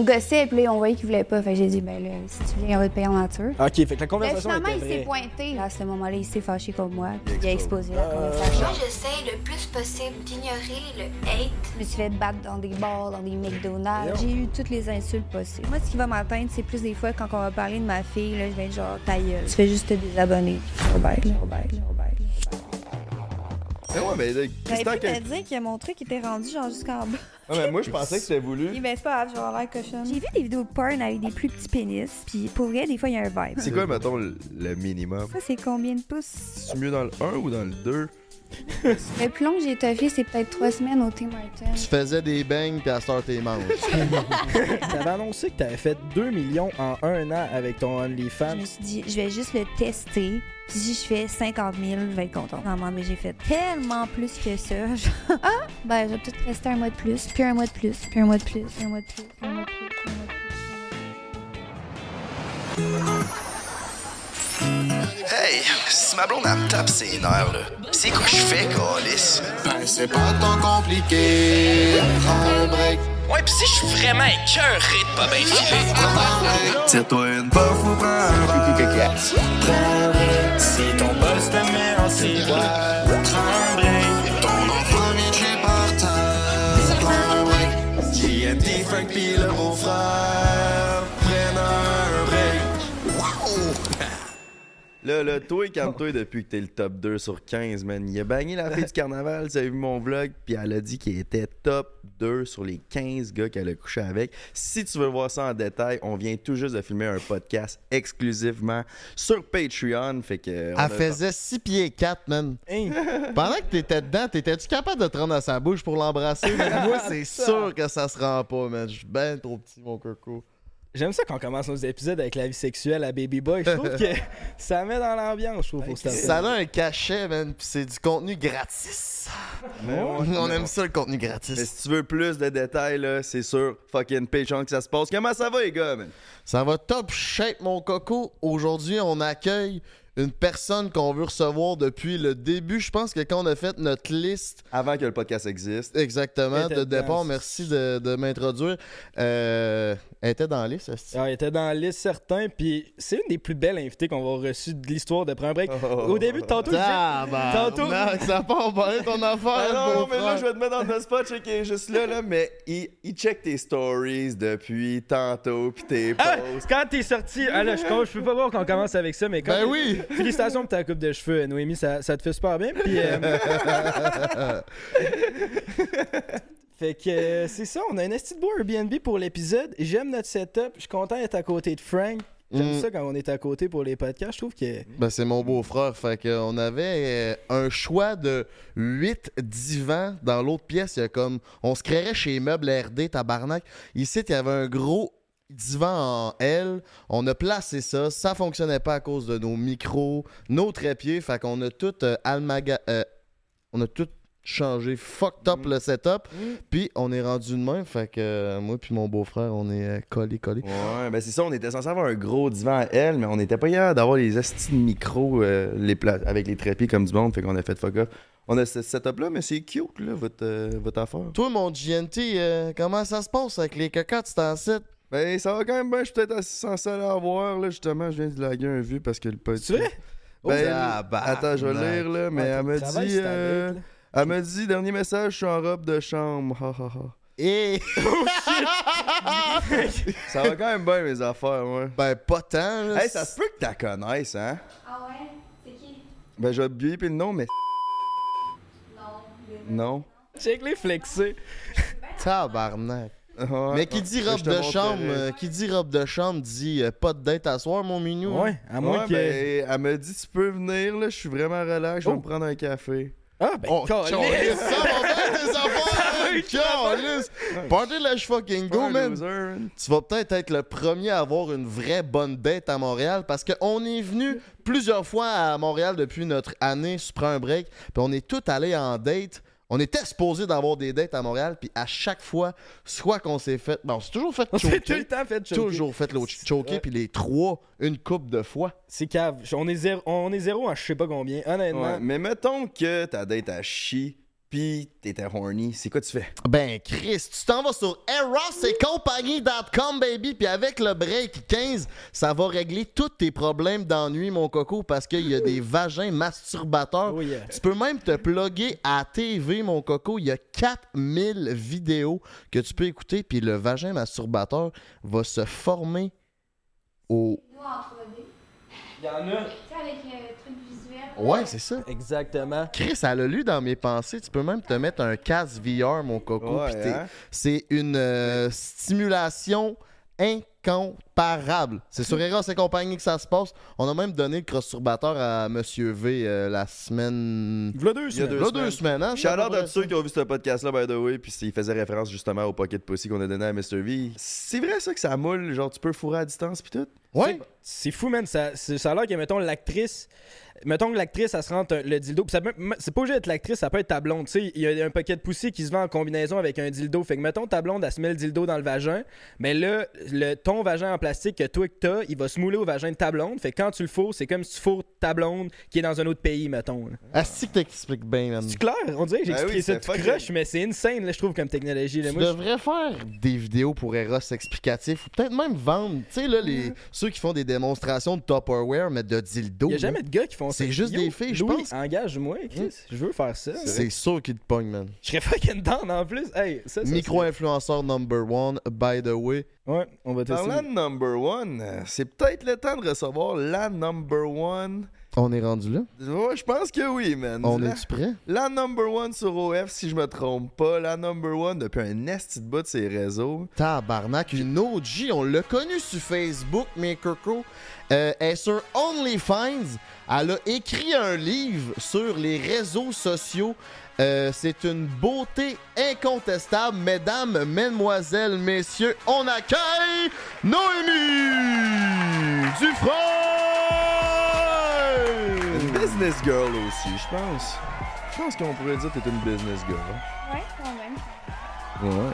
on gossait, puis là, on voyait qu'il voulait pas. Fait que j'ai dit, ben là, si tu viens, on va te payer en nature. Ok, fait que la Mais conversation finalement, était il s'est pointé. À ce moment-là, il s'est fâché contre moi, puis il a exposé la conversation. Moi, j'essaie le plus possible d'ignorer le hate. Je me suis fait battre dans des bars, dans des McDonald's. J'ai eu toutes les insultes possibles. Moi, ce qui va m'atteindre, c'est plus des fois quand on va parler de ma fille, là, je vais être genre, ta gueule. Tu fais juste te désabonner. Bye, ciao, bye. Mais ouais, mais là, J'aurais tant pu que. te dire que mon truc était rendu genre jusqu'en bas. Ouais, mais moi, je pensais que c'était voulu. Eh ben, c'est pas grave, je vais avoir l'air cochonne. J'ai vu des vidéos de porn avec des plus petits pénis, puis pour vrai, des fois, il y a un vibe. C'est quoi, mettons, le, le minimum? Ça, c'est combien de pouces? C'est mieux dans le 1 ou dans le 2? Le plus long que j'ai toffé, c'est peut-être trois semaines au Tim Hortons. Tu faisais des bangs pis à start tes manches. T'avais annoncé que t'avais fait 2 millions en un an avec ton Je OnlyFans. me suis dit, je vais juste le tester. Puis si je fais 50 000, je vais être contente. Non, mais j'ai fait tellement plus que ça. Je- ah, ben, je vais peut-être rester un mois de plus, puis un mois de plus, puis un mois de plus, un mois de plus, un mois de plus, un mois de plus, un mois de plus. Hey, si ma blonde elle me tape ses nerfs, là, c'est quoi je fais, Calis? Ben, c'est pas tant compliqué. Prends un break. Ouais, pis si je suis vraiment écœuré de pas bien filer. Tire-toi une puff ou prends un break. Prends un break. Si ton boss te met en ciboire, prends un break. Ton enfant de chez par terre. Prends un break. JNT, Frank pis le Là, là, toi, calme-toi depuis que t'es le top 2 sur 15, man. Il a bagné la fille du carnaval, tu as vu mon vlog, puis elle a dit qu'il était top 2 sur les 15 gars qu'elle a couché avec. Si tu veux voir ça en détail, on vient tout juste de filmer un podcast exclusivement sur Patreon, fait que... a- Elle faisait 6 pieds 4, man. Hein? Pendant que t'étais dedans, t'étais-tu capable de te rendre à sa bouche pour l'embrasser? Moi, c'est sûr que ça se rend pas, man. Je suis ben trop petit, mon coco. J'aime ça quand on commence nos épisodes avec la vie sexuelle à Baby Boy. Je trouve que ça met dans l'ambiance, je trouve, Ça a un cachet, man, pis c'est du contenu gratis. On aime ça, le contenu Mais gratis. si tu veux plus de détails, là, c'est sur fucking Patreon que ça se passe. Comment ça va, les gars, man? Ça va top shape, mon coco. Aujourd'hui, on accueille une personne qu'on veut recevoir depuis le début. Je pense que quand on a fait notre liste Avant que le podcast existe. exactement Elle de départ, merci de, de m'introduire. Euh, elle était dans la liste. Ah, il était dans la liste certain, puis c'est une des plus belles invitées qu'on va reçu de l'histoire de Prends un break. Au début, tantôt, disais- Tabarnak, Tantôt- ça part ton affaire, Ah non, non, mais là, frère. je vais te mettre dans le spot, check, est juste là, là, mais il, il check tes stories depuis tantôt, pis tes Ah, posts. quand t'es sorti, ah là, je, je peux pas voir qu'on commence avec ça, mais quand Ben oui! Félicitations pour ta coupe de cheveux, Noémie, ça, ça te fait super bien. Puis, euh, fait que euh, c'est ça, on a un esti de beau Airbnb pour l'épisode. J'aime notre setup, je suis content d'être à côté de Frank. J'aime Mm. ça quand on est à côté pour les podcasts, je trouve que... Ben, c'est mon beau-frère. Fait que on avait euh, un choix de 8 divans dans l'autre pièce. Il y a comme. On se créerait chez Meubles RD, tabarnak. Ici, il y avait un gros divan en L. On a placé ça. Ça fonctionnait pas à cause de nos micros, nos trépieds. Fait qu'on a tout euh, almaga- euh, on a tout changé fucked up le setup. Puis on est rendu de même. Fait que euh, moi puis mon beau-frère, on est euh, collés, collés. Ouais, ben c'est ça, on était censé avoir un gros divan à elle, mais on n'était pas capable d'avoir les astis de euh, les pla- avec les trépieds comme du monde, fait qu'on a fait fuck off. On a ce setup-là, mais c'est cute, là, votre, euh, votre affaire. Toi, mon GNT, euh, comment ça se passe avec les cocottes, c'est en site? Ben, ça va quand même bien, je suis peut-être assez censé aller en voir, là, justement, je viens de laguer un vu parce que le pote. C'est vrai? Ben, tabarnak. attends, je vais lire, là, mais Ouais, elle m'a travail, dit... euh, avec, elle m'a dit, dernier message, je suis en robe de chambre, ha ha ha. Et... Ça va quand même bien, mes affaires, ouais. ben, pas tant, là. Hey, ça se peut que tu la connaisses, hein? Ah ouais? C'est qui? Ben, je vais biper le nom, mais... Non. Check les flexés. Tabarnak. Ouais, Mais qui ouais, dit robe de chambre, euh, qui dit robe de chambre dit euh, pas de date à soir, mon minou. Ouais, à moins Ouais, que... ben, elle m'a dit, tu peux venir, là, je suis vraiment relax, je vais Oh. me prendre un café. Ah, ben, Oh, calisse. calisse, ça, mon affaires, calisse. Party let's fucking go, man. loser. Tu vas peut-être être le premier à avoir une vraie bonne date à Montréal parce qu'on est venu plusieurs fois à Montréal depuis notre année Prends un break. Puis on est tous allés en date. On était supposé d'avoir des dates à Montréal. Puis à chaque fois, soit qu'on s'est fait. Bon, on s'est toujours fait On s'est tout choquer. le temps fait choquer. Toujours fait l'autre choquer. Ouais. Puis les trois, une coupe de fois. C'est cave. On est zéro, on est zéro à je sais pas combien. Honnêtement, Ouais, mais mettons que ta date à chie, Puis t'étais horny. C'est quoi tu fais? Ben, Chris, tu t'en vas sur erosetcompagnie.com, baby, puis avec le break 15, ça va régler tous tes problèmes d'ennui, mon coco, parce qu'il y a des vagins masturbateurs. Oh yeah. Tu peux même te plugger à TV, mon coco. Il y a 4000 vidéos que tu peux écouter, puis le vagin masturbateur va se former au. Il y en a. avec le truc visuel. Ouais, c'est ça. Exactement. Chris, elle a lu dans mes pensées. Tu peux même te mettre un casque VR, mon coco. Ouais, hein? C'est une euh, stimulation incomparable. C'est sur Eros et compagnie que ça se passe. On a même donné le cross-turbateur à Monsieur V euh, la semaine. Deux Il y a semaines. deux deux semaines, hein? c'est à peu Shout-out près à tous ceux qui ont vu ce podcast-là, by the way, puis il faisait référence justement au pocket pussy qu'on a donné à Mr. V. C'est vrai ça que ça moule, genre tu peux fourrer à distance puis tout? Ouais. C'est fou, man. Ça, c'est- ça a l'air que, mettons, l'actrice. Mettons que l'actrice, elle se rentre un- le dildo. Puis ça peut- C'est pas obligé d'être l'actrice, ça peut être ta blonde. Tu sais, il y a un paquet de poussy qui se vend en combinaison avec un dildo. Fait que, mettons, ta blonde, elle se met le dildo dans le vagin. Mais là, le, ton vagin en plastique que toi que t'as, il va se mouler au vagin de ta blonde. Fait que quand tu le fourres, c'est comme si tu fourres ta blonde qui est dans un autre pays, mettons. Asti que t'expliques bien, man? C'est clair? On dirait que j'ai Ben expliqué ça tout croche, mais c'est insane, là, je trouve, comme technologie. Là. Tu Moi, je- devrais faire des vidéos pour Eros explicatifs ou peut-être même vendre, tu sais, là, les... ceux qui font des démonstrations de Tupperware, mais de dildo. Il y a jamais de gars qui font ça. C'est juste des filles, je pense. engage-moi, Chris. Je veux faire ça. C'est sûr qu'ils te pognent, man. Je serais fucking down en plus. Hey, ça, ça Micro-influenceur number one, by the way. Ouais, on va tester. Parlant de number one, euh, c'est peut-être le temps de recevoir la number one. On est rendu là? Ouais, je pense que oui, man. On est-tu prêt? la number one sur OF, si je me trompe pas. La number one depuis un esti de bout de ses réseaux. Tabarnak, une OG, on l'a connue sur Facebook, mais Coco. Euh, elle est sur OnlyFans. Elle a écrit un livre sur les réseaux sociaux. Euh, c'est une beauté incontestable. Mesdames, mesdemoiselles, messieurs, on accueille Noémie Dufresne! Business girl aussi, je pense. Je pense qu'on pourrait dire que t'es une business girl. Ouais, quand même. Ouais.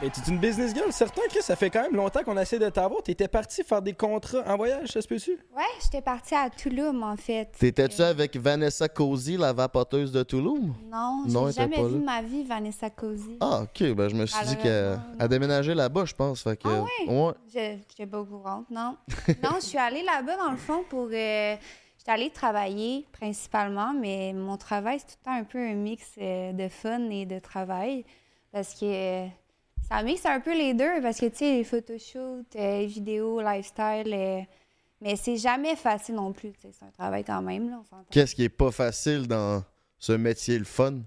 Mais t'es une business girl, certain, Chris. Ça fait quand même longtemps qu'on essaie de t'avoir. T'étais parti faire des contrats en voyage, ça se peut-tu? Ouais, j'étais partie à Toulouse, en fait. T'étais-tu Euh, avec Vanessa Cozy, la vapoteuse de Toulouse? Non, Non, j'ai jamais vu là. ma vie Vanessa Cozy. Ah, ok. Ben, je me suis dit qu'elle a déménagé là-bas, je pense. Fait que, Ah ouais? Je n'étais pas au courant, non. non, je suis allée là-bas, dans le fond, pour... euh, J'étais allée travailler, principalement, mais mon travail, c'est tout le temps un peu un mix euh, de fun et de travail. Parce que euh, ça mixe un peu les deux, parce que, tu sais, les photoshoots, euh, les vidéos, lifestyle... mais c'est jamais facile non plus, tu sais, c'est un travail quand même, là, on s'entend. Qu'est-ce qui est pas facile dans ce métier, le fun?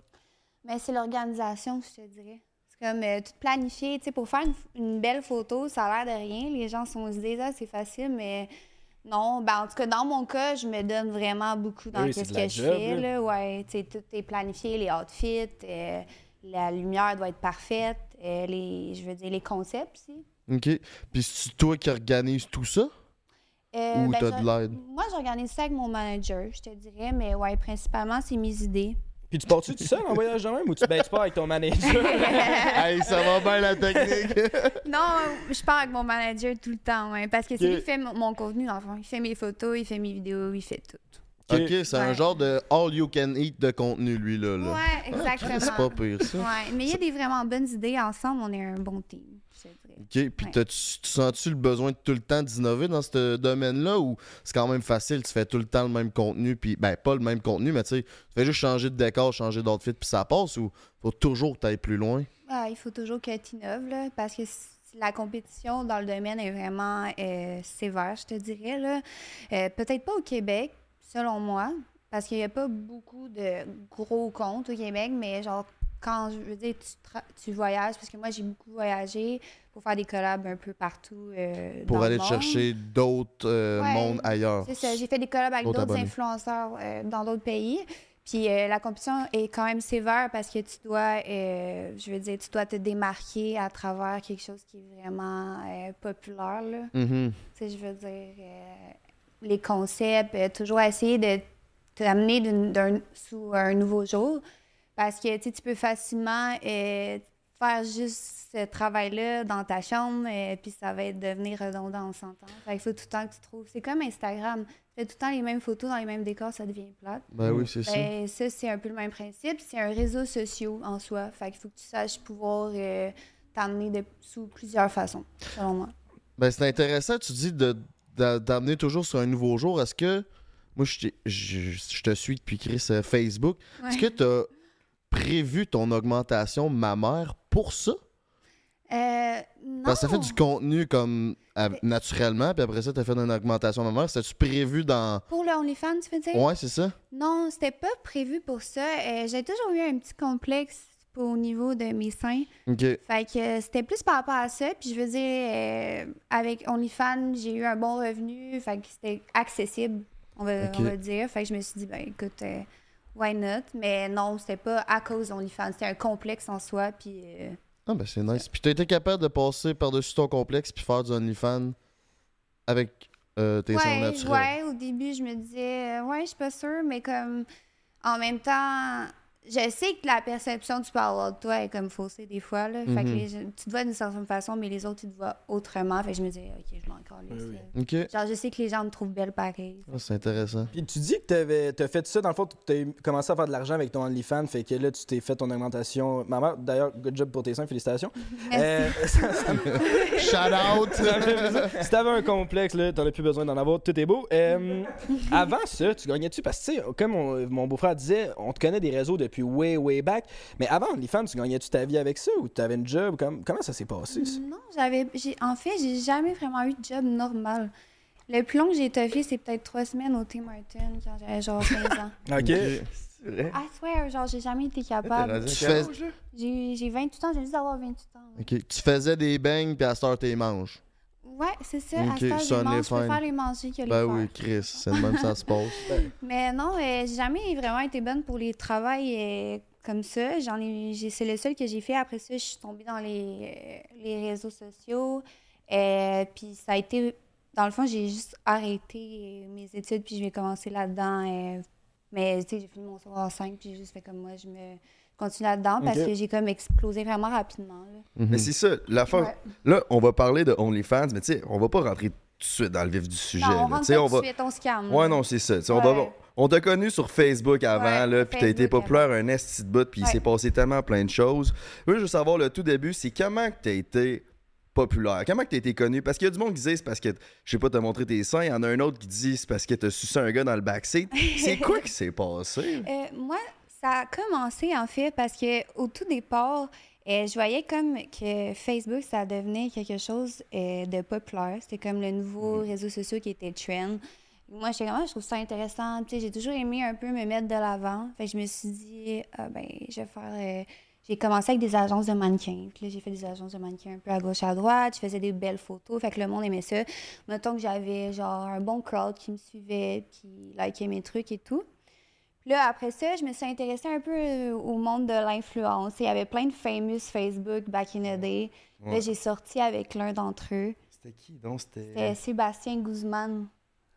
Mais c'est l'organisation, je te dirais. C'est comme euh, tout planifié. Tu sais, pour faire une, une belle photo, ça a l'air de rien. Les gens sont, se disent, ah, c'est facile, mais non. Ben, en tout cas, dans mon cas, je me donne vraiment beaucoup dans Oui, ce c'est de que je job, fais. là. Ouais, tout est planifié, les outfits, euh, la lumière doit être parfaite, euh, les, je veux dire, les concepts aussi. OK. Puis c'est toi qui organise tout ça? Euh, Ou ben, t'as de l'aide? Moi, j'organise ça avec mon manager, je te dirais, mais ouais, principalement, c'est mes idées. Puis tu pars-tu tout seul en voyage de même ou tu, ben, tu pars avec ton manager? hey, ça va bien la technique! Non, je pars avec mon manager tout le temps, ouais, parce que c'est lui qui fait mon mon contenu, dans le fond. Il fait mes photos, il fait mes vidéos, il fait tout. OK, c'est un genre de all you can eat de contenu, lui, là. là. Ouais, exactement. C'est pas pire, ça. Ouais, mais il y a des vraiment bonnes idées. Ensemble, on est un bon team, je te dirais. OK, puis Ouais. tu sens-tu le besoin de tout le temps d'innover dans ce domaine-là ou c'est quand même facile, tu fais tout le temps le même contenu, puis ben pas le même contenu, mais tu sais, tu fais juste changer de décor, changer d'outfit, puis ça passe ou faut toujours que t'ailles plus loin? Ah, il faut toujours que tu innoves, là, parce que la compétition dans le domaine est vraiment euh, sévère, je te dirais. Là. Euh, Peut-être pas au Québec, selon moi, parce qu'il n'y a pas beaucoup de gros comptes au Québec, mais genre, quand je veux dire, tu, voyages, parce que moi, j'ai beaucoup voyagé pour faire des collabs un peu partout. euh, Pour dans aller monde. chercher d'autres euh, Ouais, mondes ailleurs. C'est ça, j'ai fait des collabs avec D'autres influenceurs euh, dans d'autres pays. Puis la compétition est quand même sévère parce que tu dois, je veux dire, tu dois te démarquer à travers quelque chose qui est vraiment populaire. Là. Mhm. Tu sais, je veux dire, les concepts, toujours essayer de t'amener sous un nouveau jour. Parce que tu peux facilement euh, faire juste ce travail-là dans ta chambre, et puis ça va être devenir redondant, on s'entend. Fait qu'il faut tout le temps que tu trouves. C'est comme Instagram. Tu fais tout le temps les mêmes photos dans les mêmes décors, ça devient plate. Ben oui, c'est ça. Ben, ça, c'est un peu le même principe. C'est un réseau social en soi. Fait qu'il faut que tu saches pouvoir euh, t'amener de, sous plusieurs façons, selon moi. Ben, c'est intéressant, tu dis de, d'amener toujours sur un nouveau jour. Est-ce que. Moi, je, t'ai- je, je te suis depuis Chris euh, Facebook. Est-ce que tu as prévu ton augmentation mammaire pour ça? Euh, non. Parce que ça fait du contenu comme à- naturellement, puis après ça, tu as fait une augmentation mammaire. C'était-tu prévu dans. Pour le OnlyFans, tu veux dire? Ouais, c'est ça? Non, c'était pas prévu pour ça. Euh, J'ai toujours eu un petit complexe au niveau de mes seins. Ok. Fait que euh, c'était plus par rapport à ça. Puis je veux dire, euh, avec OnlyFans, j'ai eu un bon revenu. Fait que c'était accessible, on va, on va dire. Fait que je me suis dit, ben écoute, euh, why not? Mais non, c'était pas à cause d'OnlyFans. C'était un complexe en soi. Puis euh, Ah, ben c'est nice. Puis t'as été capable de passer par-dessus ton complexe puis faire du OnlyFans avec euh, tes seins ouais, naturels. ouais, au début, je me disais, euh, ouais, je suis pas sûre. Mais comme, en même temps, je sais que la perception que tu peux avoir de toi est comme faussée des fois. Là. Fait que Mhm. les tu te vois d'une certaine façon, mais les autres, ils te voient autrement. Fait que je me disais, ok, je m'en calisse, Oui, là. Ok. Genre, je sais que les gens me trouvent belle pareil. Ah, c'est intéressant. Puis tu dis que t'avais- t'as fait ça, dans le fond, tu as commencé à faire de l'argent avec ton OnlyFans, fait que là, tu t'es fait ton augmentation. Maman, d'ailleurs, good job pour tes seins, félicitations. Merci. Euh, ça- ça me- Shout out! si t'avais un complexe, là, t'en as plus besoin d'en avoir, tout est beau. Euh, avant ça, tu gagnais-tu? Parce que, tu sais, comme on- mon beau-frère disait, on te connaît des réseaux depuis way, way back. Mais avant OnlyFans, tu gagnais-tu ta vie avec ça ou t'avais une job? Comme, comment ça s'est passé, ça? Non, j'avais. j'ai- En fait, j'ai jamais vraiment eu de job normal. Le plus long que j'ai étoffé, c'est peut-être trois semaines au Tim Martin quand j'avais genre 15 ans. Ok. C'est vrai. I swear, genre, j'ai jamais été capable. Tu fais-? J'ai j'ai 28 ans, j'ai juste d'avoir 28 ans. Tu faisais des bangs puis à cette heure, t'es manges. Ouais, c'est ça. Ok, à ce je préfère les manger que les Ben oui, Chris, c'est le même ça se passe. Mais non, euh, j'ai jamais vraiment été bonne pour les travails euh, comme ça. J'en ai, j'ai- c'est le seul que j'ai fait. Après ça, je suis tombée dans les, euh, les réseaux sociaux. Euh, puis ça a été, dans le fond, j'ai juste arrêté mes études puis je vais commencer là-dedans. euh, mais tu sais, j'ai fini mon secondaire 5 puis j'ai juste fait comme moi, je me continue là-dedans parce que j'ai comme explosé vraiment rapidement. là. Mhm. Mais c'est ça, l'affaire. Ouais. Là, on va parler de OnlyFans, mais tu sais, on va pas rentrer tout de suite dans le vif du sujet. Non, on rentre Tu sais, pas on tout va... de suite, on se calme. Ouais, non, c'est ça. Tu sais, On, Ouais. va- on t'a connu sur Facebook avant, Ouais, là, puis t'as été populaire un esti de bout, puis il s'est passé tellement plein de choses. Moi, je veux savoir, le tout début, c'est comment que t'as été populaire? Comment que t'as été connu? Parce qu'il y a du monde qui dit c'est parce que, je sais pas, t'as montré tes seins. Il y en a un autre qui dit c'est parce que t'as sucé un gars dans le backseat. C'est quoi qui s'est passé? Euh, moi, ça a commencé en fait parce que au tout départ, euh, je voyais comme que Facebook, ça devenait quelque chose euh, de populaire. C'était comme le nouveau réseau social qui était trend. Moi, j'étais comme, Ah, je trouve ça intéressant. J'ai toujours aimé un peu me mettre de l'avant. Fait que je me suis dit, ah, ben, je vais faire. euh, j'ai commencé avec des agences de mannequins. Puis là, j'ai fait des agences de mannequins un peu à gauche, à droite. Je faisais des belles photos. Fait que le monde aimait ça. Mettons que j'avais genre un bon crowd qui me suivait, qui likait mes trucs et tout. Là, après ça, je me suis intéressée un peu euh, au monde de l'influence. Il y avait plein de famous Facebook back in the day. Là, j'ai sorti avec l'un d'entre eux. C'était qui donc? C'était C'était. Sébastien Guzman.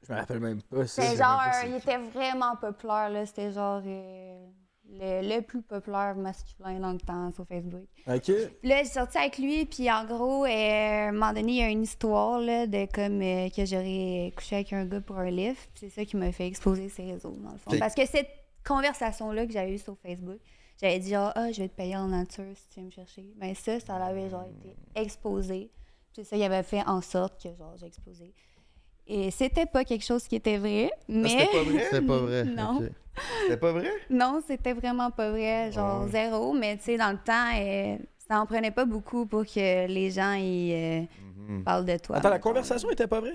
Je me rappelle même pas. C'était genre, pas il était vraiment populaire, là. C'était genre euh, le, le plus populaire masculin dans le temps sur Facebook. Ok. Là, j'ai sorti avec lui, puis en gros, euh, à un moment donné, il y a une histoire là, de comme euh, que j'aurais couché avec un gars pour un lift. Puis c'est ça qui m'a fait exploser ses réseaux, dans le fond. Parce que cette conversation-là que j'avais eue sur Facebook, j'avais dit genre, ah, je vais te payer en nature si tu viens me chercher. Ben ça, ça avait genre été exposé. Puis ça, il avait fait en sorte que genre j'ai explosé. Et c'était pas quelque chose qui était vrai, mais. c'était pas vrai? C'est pas vrai. Non. C'était pas vrai? Non, c'était vraiment pas vrai, genre Ouais. zéro, mais tu sais, dans le temps, euh, ça en prenait pas beaucoup pour que les gens ils, euh, Mhm. parlent de toi. Attends, la conversation était pas vraie?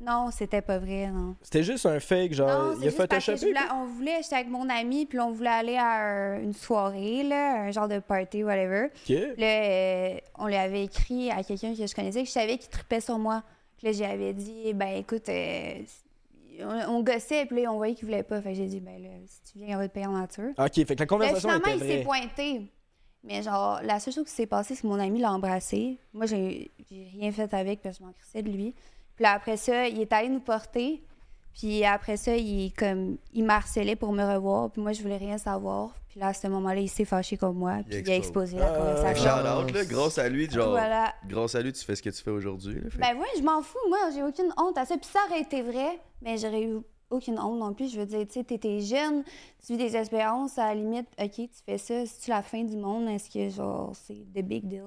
Non, c'était pas vrai, non. C'était juste un fake, genre, non, il a photoshopé? voulais, on voulait, j'étais avec mon ami, puis on voulait aller à un- une soirée, là, un genre de party, whatever. Ok. Puis là, euh, on lui avait écrit à quelqu'un que je connaissais, que je savais qu'il tripait sur moi. Puis là, j'avais dit, ben écoute, euh, on, on gossait, puis là, on voyait qu'il voulait pas. Fait que j'ai dit, ben là, si tu viens, on va te payer en nature. Ok, fait que la Là, conversation finalement, était il s'est pointé. Mais genre, la seule chose qui s'est passée, c'est que mon ami l'a embrassé. Moi, j'ai j'ai rien fait avec parce que je m'en crissais de lui. Puis là, après ça, il est allé nous porter. Puis après ça, il, comme, il m'harcelait pour me revoir. Puis moi, je voulais rien savoir. Puis là, à ce moment-là, il s'est fâché comme moi. Puis il a explose. exposé la Ah, conversation. Shout out, là, grâce à lui, genre, Voilà. grâce à lui, tu fais ce que tu fais aujourd'hui. Ben ouais, je m'en fous. Moi, j'ai aucune honte à ça. Puis ça aurait été vrai, mais j'aurais eu aucune honte non plus. Je veux dire, tu sais, t'étais jeune, tu vis des expériences, à la limite, OK, tu fais ça, c'est-tu la fin du monde? Est-ce que, genre, c'est the big deal?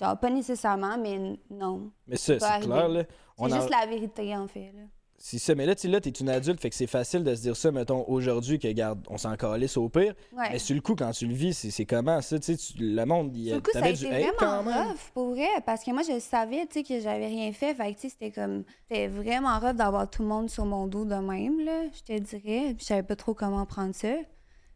Genre, pas nécessairement, mais non. Mais ça, c'est clair, là. C'est juste la vérité, en fait. Là. C'est ça, mais là, tu là, t'es une adulte, fait que c'est facile de se dire ça, mettons, aujourd'hui, que, regarde, on s'en calisse au pire. Ouais. Mais sur le coup, quand tu le vis, c'est comment ça, tu sais, le monde, il y Sur a- le coup, ça a été vraiment rough, pour vrai, parce que moi, je savais, tu sais, que j'avais rien fait. Fait que, tu sais, c'était comme... C'était vraiment rough d'avoir tout le monde sur mon dos de même, là, je te dirais. Puis je savais pas trop comment prendre ça.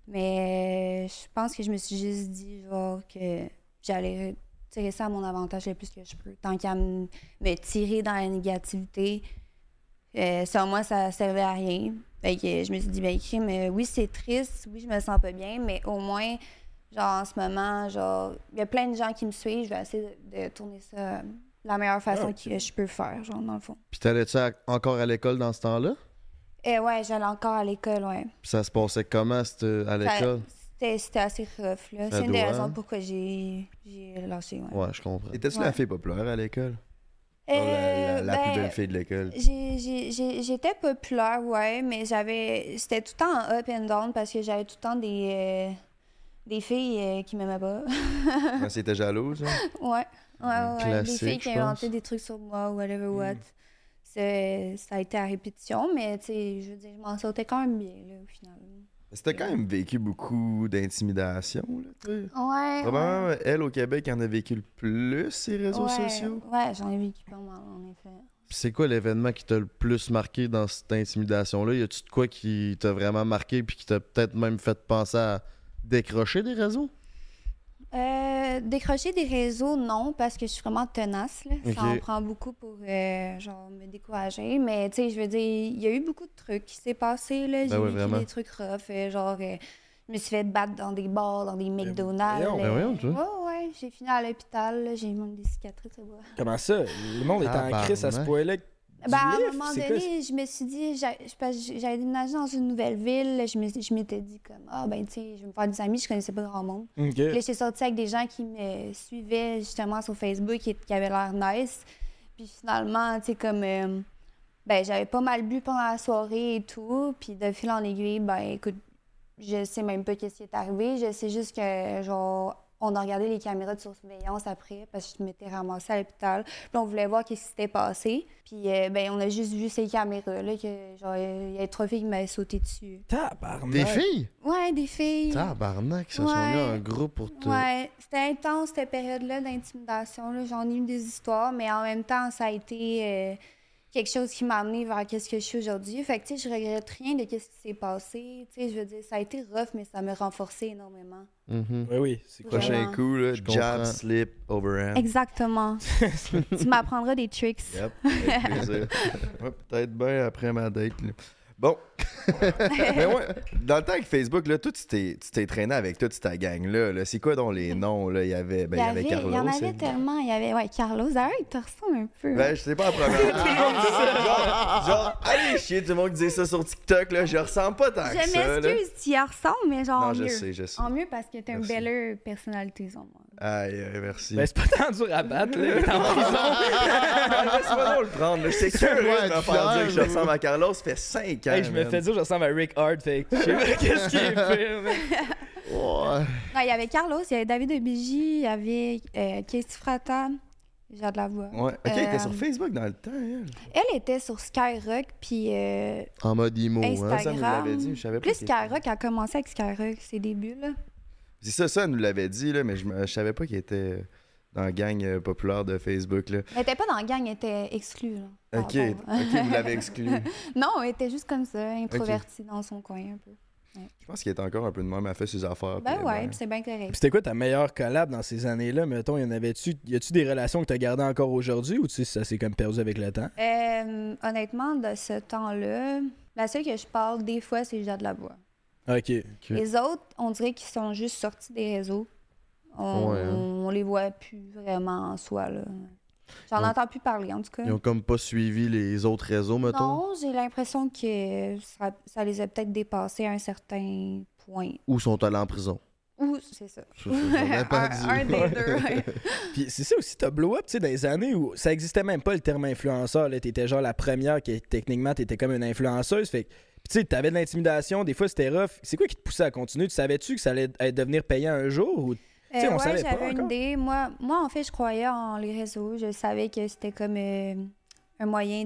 Mais je pense que je me suis juste dit, genre, que j'allais tirer ça à mon avantage le plus que je peux. Tant qu'à me me tirer dans la négativité, euh, selon moi, ça servait à rien. Fait que je me suis dit, ben, crime, euh, oui, c'est triste, oui, je me sens pas bien, mais au moins, genre, en ce moment, genre, il y a plein de gens qui me suivent, je vais essayer de, de tourner ça de la meilleure façon ok. que je peux faire, genre, dans le fond. Puis t'allais-tu encore à l'école dans ce temps-là? Et ouais, j'allais encore à l'école, ouais. Puis ça se passait comment à l'école? C'était assez rough, là. C'est une des raisons pourquoi j'ai j'ai lâché, ouais. Ouais, je comprends. Étais-tu Ouais. la fille populaire à l'école? Genre la, la- la Euh, plus ben, belle fille de l'école? J'ai- j'ai- j'ai- J'étais populaire, ouais, mais j'avais. C'était tout le temps en up and down parce que j'avais tout le temps des, euh, des filles euh, qui m'aimaient pas. C'était jalouse, hein? ouais. Ouais, ouais, ouais. Des Classique, filles qui inventaient des trucs sur moi ou whatever what. C'est- Ça a été à répétition, mais tu sais, je veux dire, je m'en sortais quand même bien, là, au final. C'était quand même vécu beaucoup d'intimidation, là, tu sais. Ouais. Probablement, elle, au Québec, en a vécu le plus, ces réseaux ouais, sociaux. Ouais, j'en ai vécu pas mal, en effet. Puis c'est quoi l'événement qui t'a le plus marqué dans cette intimidation-là? Y a-tu de quoi qui t'a vraiment marqué puis qui t'a peut-être même fait penser à décrocher des réseaux? Euh, décrocher des réseaux, non, parce que je suis vraiment tenace. Là. Ça en prend beaucoup pour euh, genre, me décourager. Mais tu sais, je veux dire, il y a eu beaucoup de trucs qui s'est passé. Là. J'ai Ben ouais, vécu vraiment. des trucs rough. euh, genre, euh, je me suis fait battre dans des bars, dans des McDonald's. voyons. Ben voyons, toi. ouais, ouais. J'ai fini à l'hôpital. là. J'ai même des cicatrices bras. Comment ça? Le monde est en crise à ce point-là. Ben, à un moment donné, je me suis dit, j'allais déménager dans une nouvelle ville. Je m'étais dit, comme, ah, ben, tu sais, je vais me faire des amis. Je connaissais pas grand monde. Puis là, j'étais sortie avec des gens qui me suivaient justement sur Facebook et qui avaient l'air nice. Puis finalement, tu sais, comme. euh, ben, j'avais pas mal bu pendant la soirée et tout. Puis de fil en aiguille, ben, écoute, je sais même pas qu'est-ce qui est arrivé. Je sais juste que, genre, on a regardé les caméras de surveillance après parce que je m'étais ramassée à l'hôpital. Puis on voulait voir qu'est-ce qui s'était passé. Puis, euh, ben, on a juste vu ces caméras, là, que, genre, il y a trois filles qui m'avaient sauté dessus. Tabarnak. Des filles? Ouais, des filles. Tabarnak, ils se sont Ouais. mis en groupe pour te. Ouais, c'était intense cette période-là d'intimidation. là. J'en ai eu des histoires, mais en même temps, ça a été euh, quelque chose qui m'a amené vers qu'est-ce que je suis aujourd'hui. Fait que, tu sais, je regrette rien de qu'est-ce qui s'est passé. Tu sais, je veux dire, ça a été rough, mais ça m'a renforcé énormément. Mhm. Oui, oui. C'est? Prochain coup, là, jab, slip, overhand. Exactement. tu m'apprendras des tricks. Yep, avec plaisir. Ouais, Peut-être bien après ma date. là. Bon. Mais ouais, dans le temps avec Facebook, là, toi, tu t'es t'es traîné avec toute ta gang-là. là. C'est quoi donc les noms? Là? Il y avait, ben, il y avait Carlos. il y en avait tellement. Il y avait, ouais, Carlos. D'ailleurs, il te ressemble un peu. Ben, je sais pas la première. Genre, genre, allez chier, tout le monde disait ça sur TikTok, là. Je ressemble pas tant que je ça, là. m'excuse, tu y ressembles, mais genre Non, en je mieux. sais, je sais. En mieux parce que t'as une belle personnalité, sans moi. Aïe, aïe, merci. Ben, c'est pas tant dur à battre, là. Il est en prison. Laisse-moi donc le prendre, là. J'étais curieux Ouais, de me faire dire que je ressemble à Carlos. Ça fait 5 ans. Hey, je me fais dire que je ressemble à Rick fait que je sais pas qu'est-ce qui est pire, man. Ouais. Non, il y avait Carlos, il y avait David Obigi, il y avait euh, Casey Frata. J'ai de la voix. Ouais, ok, il était Euh, sur Facebook dans le temps, elle. Elle était sur Skyrock, puis euh, En mode emo, hein. Instagram. Ça dit, je savais pas. Plus qu'il- Skyrock a commencé avec Skyrock, ses débuts, là. C'est ça, ça, elle nous l'avait dit, là, mais je, me- je savais pas qu'il était dans la gang euh, populaire de Facebook, là. Elle était pas dans la gang, elle était exclue, là. Ok, bon. ok, vous l'avez exclu. non, elle était juste comme ça, introvertie dans son coin, un peu. Je pense qu'il était encore un peu de même, elle a fait ses affaires. Ben puis, ouais, ben, puis c'est bien correct. Puis c'était quoi ta meilleure collab dans ces années-là? Mettons, y en avait-tu. Y a-tu des relations que t'as gardées encore aujourd'hui ou tu sais, ça s'est comme perdu avec le temps? Euh, honnêtement, de ce temps-là, la seule que je parle des fois, c'est Jade Lavoie. Ok. Les autres, on dirait qu'ils sont juste sortis des réseaux. On, Ouais, hein. on les voit plus vraiment en soi, là. J'en entends plus parler, en tout cas. Ils ont comme pas suivi les autres réseaux, mettons? Non, j'ai l'impression que ça, ça les a peut-être dépassés à un certain point. Ou sont allés en prison. Ou, c'est ça. Un, des deux, ouais. Puis c'est ça aussi, t'as blow up, tu sais, dans les années où ça existait même pas le terme influenceur. Là, t'étais genre la première qui, techniquement, t'étais comme une influenceuse. Fait que, tu sais, t'avais de l'intimidation, des fois c'était rough. C'est quoi qui te poussait à continuer? Tu savais-tu que ça allait devenir payant un jour? Ou... Tu sais, on Euh, savait ouais, j'avais une idée. Moi, moi, en fait, je croyais en les réseaux. Je savais que c'était comme euh, un moyen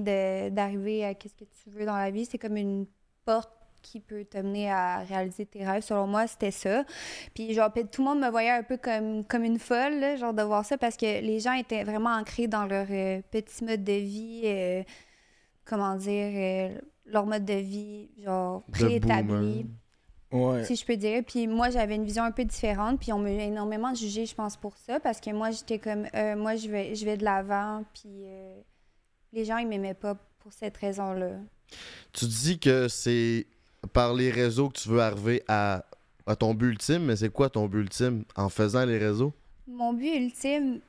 d'arriver à qu'est-ce que tu veux dans la vie. C'est comme une porte qui peut t'amener à réaliser tes rêves. Selon moi, c'était ça. Puis, genre, tout le monde me voyait un peu comme, comme une folle, là, genre, de voir ça, parce que les gens étaient vraiment ancrés dans leur euh, petit mode de vie, euh, comment dire, leur mode de vie, genre, préétabli. Ouais. si je peux dire. Puis moi, j'avais une vision un peu différente. Puis on m'a énormément jugé, je pense, pour ça. Parce que moi, j'étais comme, euh, moi, je vais, je vais de l'avant. Puis euh, les gens, ils m'aimaient pas pour cette raison-là. Tu dis que c'est par les réseaux que tu veux arriver à, à ton but ultime, mais c'est quoi ton but ultime en faisant les réseaux? Mon but ultime,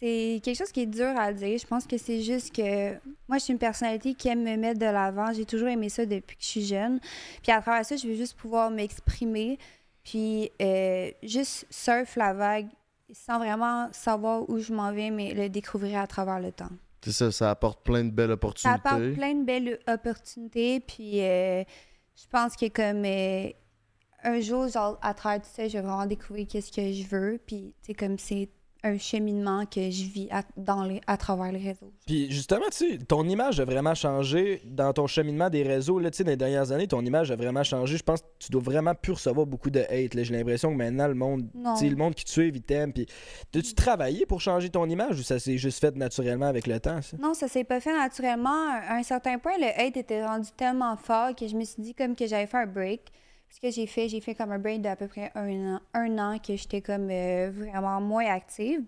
c'est quelque chose qui est dur à dire. Je pense que c'est juste que moi, je suis une personnalité qui aime me mettre de l'avant. J'ai toujours aimé ça depuis que je suis jeune. Puis à travers ça, je veux juste pouvoir m'exprimer. Puis euh, juste surf la vague sans vraiment savoir où je m'en vais, mais le découvrir à travers le temps. C'est ça, ça apporte plein de belles Ça opportunités. apporte plein de belles opportunités. Puis euh, je pense que comme euh, un jour, genre, à travers tout ça, je vais vraiment découvrir qu'est-ce que je veux. Puis, tu sais, comme c'est un cheminement que je vis à, dans les, à travers les réseaux. Puis justement, tu sais, ton image a vraiment changé dans ton cheminement des réseaux. Là, tu sais, dans les dernières années, ton image a vraiment changé. Je pense que tu dois vraiment plus recevoir beaucoup de hate. J'ai l'impression que maintenant, le monde, tu le monde qui te suit, il t'aime. Puis, t'as-tu travaillé pour changer ton image ou ça s'est juste fait naturellement avec le temps, ça? Non, ça s'est pas fait naturellement. À un certain point, le hate était rendu tellement fort que je me suis dit comme que j'avais fait un break. Ce que j'ai fait, j'ai fait comme un break d'à peu près un an, un an que j'étais comme euh, vraiment moins active.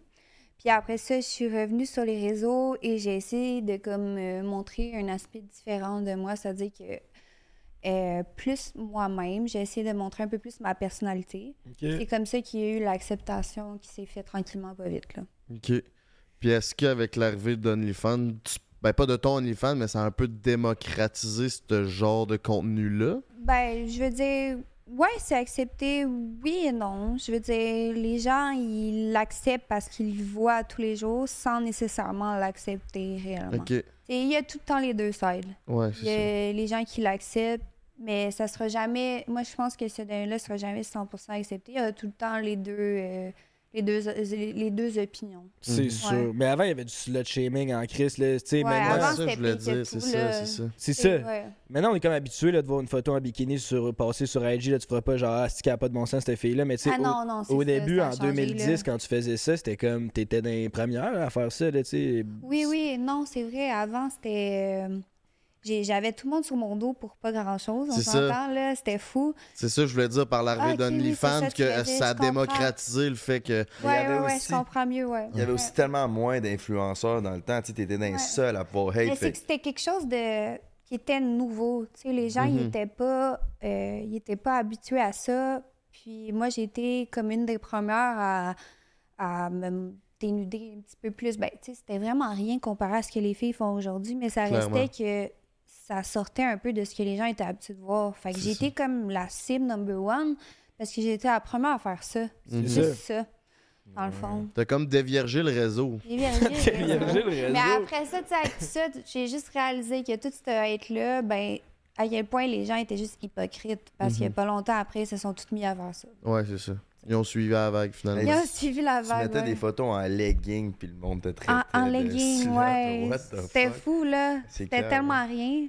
Puis après ça, je suis revenue sur les réseaux et j'ai essayé de comme euh, montrer un aspect différent de moi, c'est-à-dire que euh, plus moi-même, j'ai essayé de montrer un peu plus ma personnalité. C'est comme ça qu'il y a eu l'acceptation qui s'est fait tranquillement pas vite là. OK. Puis est-ce qu'avec l'arrivée d'OnlyFans, tu- ben pas de ton OnlyFans, mais ça a un peu démocratisé ce genre de contenu-là? Ben, je veux dire, ouais, c'est accepté, oui et non. Je veux dire, les gens, ils l'acceptent parce qu'ils le voient tous les jours sans nécessairement l'accepter réellement. OK. Il y a tout le temps les deux sides. Ouais, Il y c'est ça. a les gens qui l'acceptent, mais ça sera jamais. Moi, je pense que ce là sera jamais 100% accepté. Il y a tout le temps les deux, euh, les deux, les les deux opinions. C'est Mhm. sûr. Ouais. Mais avant, il y avait du slut shaming en crise. Là, Ouais, maintenant, avant, c'est ça je voulais dire, c'est ça, c'est ça. c'est ça. Ouais. Maintenant, on est comme habitué là, de voir une photo en bikini sur, passer sur IG. Là, tu feras pas genre, ah, n'y a pas de bon sens, cette fille-là. Mais tu sais, Ah au- non, non, c'est au, ça, début, en changé, 2010, là. quand tu faisais ça, c'était comme, t'étais dans les premières à faire ça. Là, tu sais. Oui, oui, non, c'est vrai. Avant, c'était. J'avais tout le monde sur mon dos pour pas grand-chose. On s'entend, là. C'était fou. C'est ça je voulais dire par l'arrivée Ah, ok, oui, d'OnlyFans, c'est ça, tu que ça a démocratisé le fait que. Mais il y Ouais, avait ouais, ouais, aussi- je comprends mieux, ouais. Il y avait Ouais. aussi tellement moins d'influenceurs dans le temps. Tu sais, t'étais dans les Ouais. seuls à pouvoir hate. Mais fait c'est que c'était quelque chose de qui était nouveau. Tu sais, les gens, ils Mhm. étaient pas, euh, ils étaient pas habitués à ça. Puis moi, j'ai été comme une des premières à, à me dénuder un petit peu plus. Ben, tu sais, c'était vraiment rien comparé à ce que les filles font aujourd'hui, mais ça Clairement. restait que ça sortait un peu de ce que les gens étaient habitués de voir. Fait que été comme la cible number one parce que j'étais la première à faire ça. C'est Mhm. juste ça, dans le fond. T'as comme déviergé le réseau. J'ai viergé le réseau. Mais après ça, tu sais, avec tout ça, j'ai juste réalisé que tout ce hate-là, ben, à quel point les gens étaient juste hypocrites. Parce qu'il y a Mhm. pas longtemps après, ils se sont tous mis à faire ça. Ouais, c'est ça. Ils ont suivi la vague finalement. Ils ont tu- suivi la Tu vague. mettais ouais. des photos en legging, puis le monde te traitait. En, en legging, ouais. C'était fou, là. C'était tellement rien.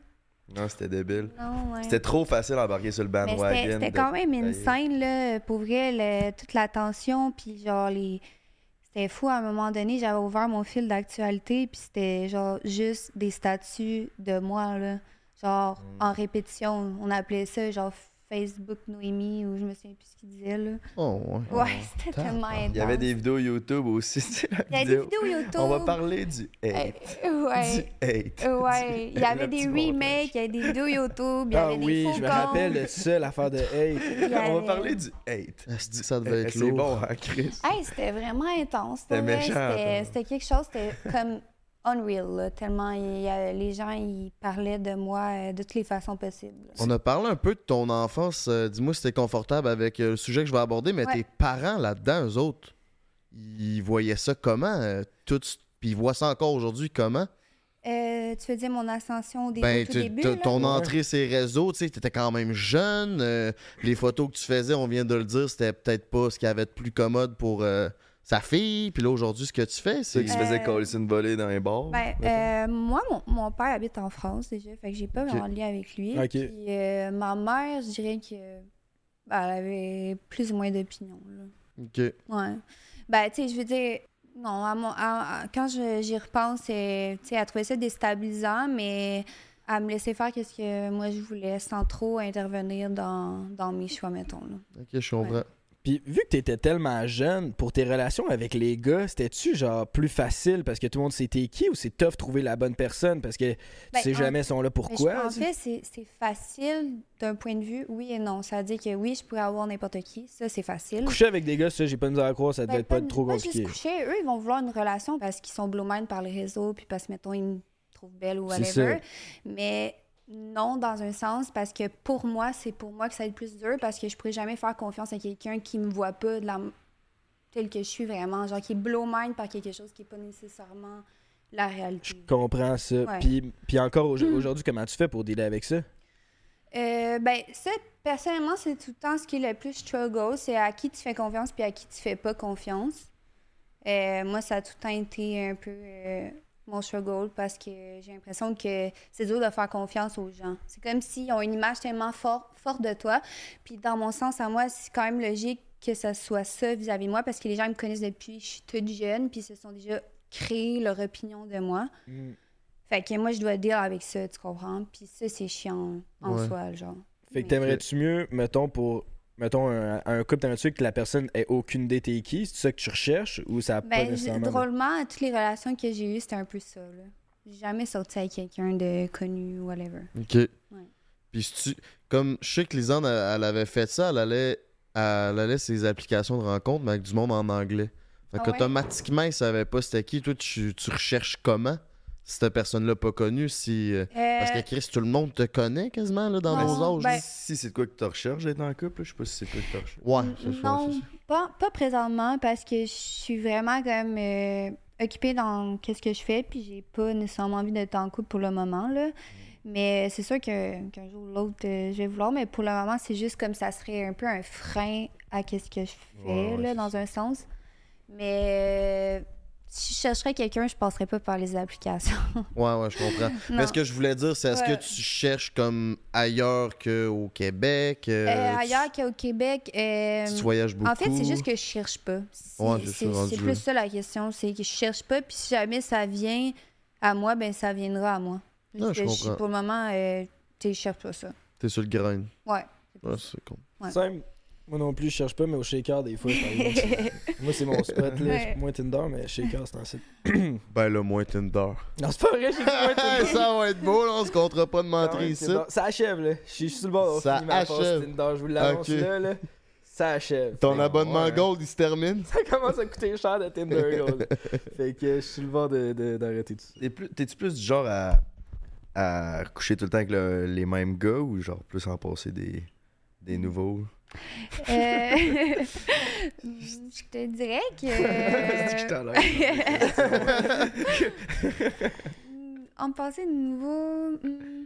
Non, c'était débile. Ouais. C'était trop facile d'embarquer sur le bandwagon. c'était de- quand même une scène, là, pour vrai, le- toute la tension, puis genre les... C'était fou, à un moment donné, j'avais ouvert mon fil d'actualité, puis c'était genre juste des statuts de moi, là. Genre, Mm. en répétition, on appelait ça genre Facebook Noémie ou je me souviens plus ce qu'il disait là. Oh, ouais. Ouais, c'était tellement intense. Il y avait des vidéos YouTube aussi, Il y a des vidéo. vidéos YouTube. On va parler du hate. Euh, ouais. Du hate. Ouais, il y avait des remakes, il y avait des vidéos YouTube, il y Ah avait des oui, faux je me rappelle de ça, l'affaire de hate. On avait- va parler du hate. Asti que ça devait Eh, être C'est lourd. bon, hein, Chris? Hey, c'était vraiment intense. C'était méchant, toi. c'était quelque chose, c'était comme unreal, là, tellement il y a- les gens ils parlaient de moi euh, de toutes les façons possibles. On a parlé un peu de ton enfance. euh, Dis-moi si t'es confortable avec euh, le sujet que je vais aborder, mais Ouais. tes parents là-dedans, eux autres, ils voyaient ça comment? tout, puis ils voient ça encore aujourd'hui comment? Euh, tu veux dire mon ascension au début, Ben, tout début? là? ton entrée les réseaux, tu sais, t'étais quand même jeune. euh, les photos que tu faisais, on vient de le dire, c'était peut-être pas ce qu'il y avait de plus commode pour euh, sa fille. Puis là, aujourd'hui, ce que tu fais, C'est qui se faisait Euh, coller une volée dans les bars. Ben, euh, moi, mon, mon père habite en France déjà, fait que j'ai pas vraiment de lien avec lui. Ok. Puis euh, ma mère, je dirais que ben, elle avait plus ou moins d'opinion. là. Ok. Ouais. Ben, tu sais, je veux dire, non, à mon- à- à- quand je- j'y repense, tu sais, elle trouvait ça déstabilisant, mais elle me laissait faire ce que moi je voulais sans trop intervenir dans, dans mes choix, mettons. Là. Ok, je comprends. Puis vu que t'étais tellement jeune, pour tes relations avec les gars, c'était-tu genre plus facile parce que tout le monde sait t'es qui ou c'est tough trouver la bonne personne parce que tu Ben, sais en- jamais ils sont là pourquoi? en tu sais? fait, c'est c'est facile d'un point de vue oui et non. Ça veut dire que oui, je pourrais avoir n'importe qui. Ça, c'est facile. Coucher avec des gars, ça, j'ai pas de misère à croire, ça devait Ben, être pas, trop pas compliqué. juste coucher. Eux, ils vont vouloir une relation parce qu'ils sont blow mind par les réseaux, puis parce que, mettons, ils me trouvent belle ou whatever. Mais non, dans un sens, parce que pour moi, c'est pour moi que ça va être plus dur, parce que je pourrais jamais faire confiance à quelqu'un qui me voit pas de la tel que je suis vraiment, genre qui est blow mind par quelque chose qui est pas nécessairement la Je réalité. comprends ça. Ouais. Puis, puis encore au- aujourd'hui, comment tu fais pour dealer avec ça? Euh, ben, ça, personnellement, c'est tout le temps ce qui est le plus struggle. C'est à qui tu fais confiance puis à qui tu fais pas confiance. Euh, moi, ça a tout le temps été un peu euh, mon struggle parce que j'ai l'impression que c'est dur de faire confiance aux gens. C'est comme s'ils ont une image tellement fort- forte de toi. Puis, dans mon sens, à moi, c'est quand même logique que ça soit ça vis-à-vis de moi parce que les gens me connaissent depuis que je suis toute jeune puis ils se sont déjà créé leur opinion de moi. Fait que moi, je dois dire avec ça, tu comprends? Puis ça, c'est chiant en Ouais. soi, genre. Fait que t'aimerais-tu mieux, mettons, pour. Mettons, un, un couple, t'aimerais-tu que la personne ait aucune idée t'es qui? C'est ça que tu recherches ou ça a pas Ben, j- nécessairement. drôlement, toutes les relations que j'ai eues, c'était un peu ça, là. J'ai jamais sorti avec quelqu'un de connu ou whatever. Ok. Puis si tu- comme je sais que Lisanne, elle, elle avait fait ça, elle allait, elle allait ses applications de rencontre, mais avec du monde en anglais. Fait Ah ouais? qu'automatiquement, ils savaient pas c'était qui. Toi, tu, tu recherches comment? Si cette personne-là pas connue, si. euh, Parce que Euh, Chris, tout le monde te connaît quasiment là, dans Non, nos âges. ben-. Si c'est de quoi que tu recherches d'être en couple, je sais pas si c'est quoi que tu recherches. Ouais, n- c'est ça. non, pas, pas présentement, parce que je suis vraiment comme euh, occupée dans qu'est-ce que je fais, puis j'ai pas nécessairement envie d'être en couple pour le moment, là. Mais c'est sûr que- qu'un jour ou l'autre, euh, je vais vouloir, mais pour le moment, c'est juste comme ça serait un peu un frein à qu'est-ce que je fais, Ouais, ouais, là, dans un sens. Mais euh, si je chercherais quelqu'un, je passerais pas par les applications. Ouais, ouais, je comprends. Non. Mais ce que je voulais dire, c'est est-ce Ouais. que tu cherches comme ailleurs qu'au Québec? euh, Euh, tu- ailleurs qu'au Québec. euh, Tu, voyages beaucoup? En fait, c'est juste que je cherche pas. C'est Ouais, c'est c'est- ça, rendu c'est là. plus ça la question. C'est que je cherche pas, puis si jamais ça vient à moi, ben ça viendra à moi. Ah, je Que comprends. pour le moment, euh, tu je cherche pas ça. T'es sur le grain. Ouais. Ouais, c'est con. Ouais. Simple. Moi non plus, je cherche pas, mais au shaker, des fois, par exemple. Moi, c'est mon spot, là. Ouais. Moins Tinder, mais shaker, c'est un site. Ben là, moins Tinder. Non, c'est pas vrai, j'ai dit moins Tinder. ça va être beau, là, on se comptera pas de Ah mentir ouais, ici. Ça achève, là. Je suis sur le bord Ça achève. Tinder. Je vous l'annonce là, là. Ça achève. Ton abonnement ouais. Gold, il se termine? Ça commence à coûter cher de Tinder Gold. fait que je suis sur le bord de- de- d'arrêter tout ça. T'es-tu plus du genre à, à coucher tout le temps avec le- les mêmes gars ou genre plus en passer des, des nouveaux? Euh, je te dirais que. Hmm, En me passer de nouveau. hmm,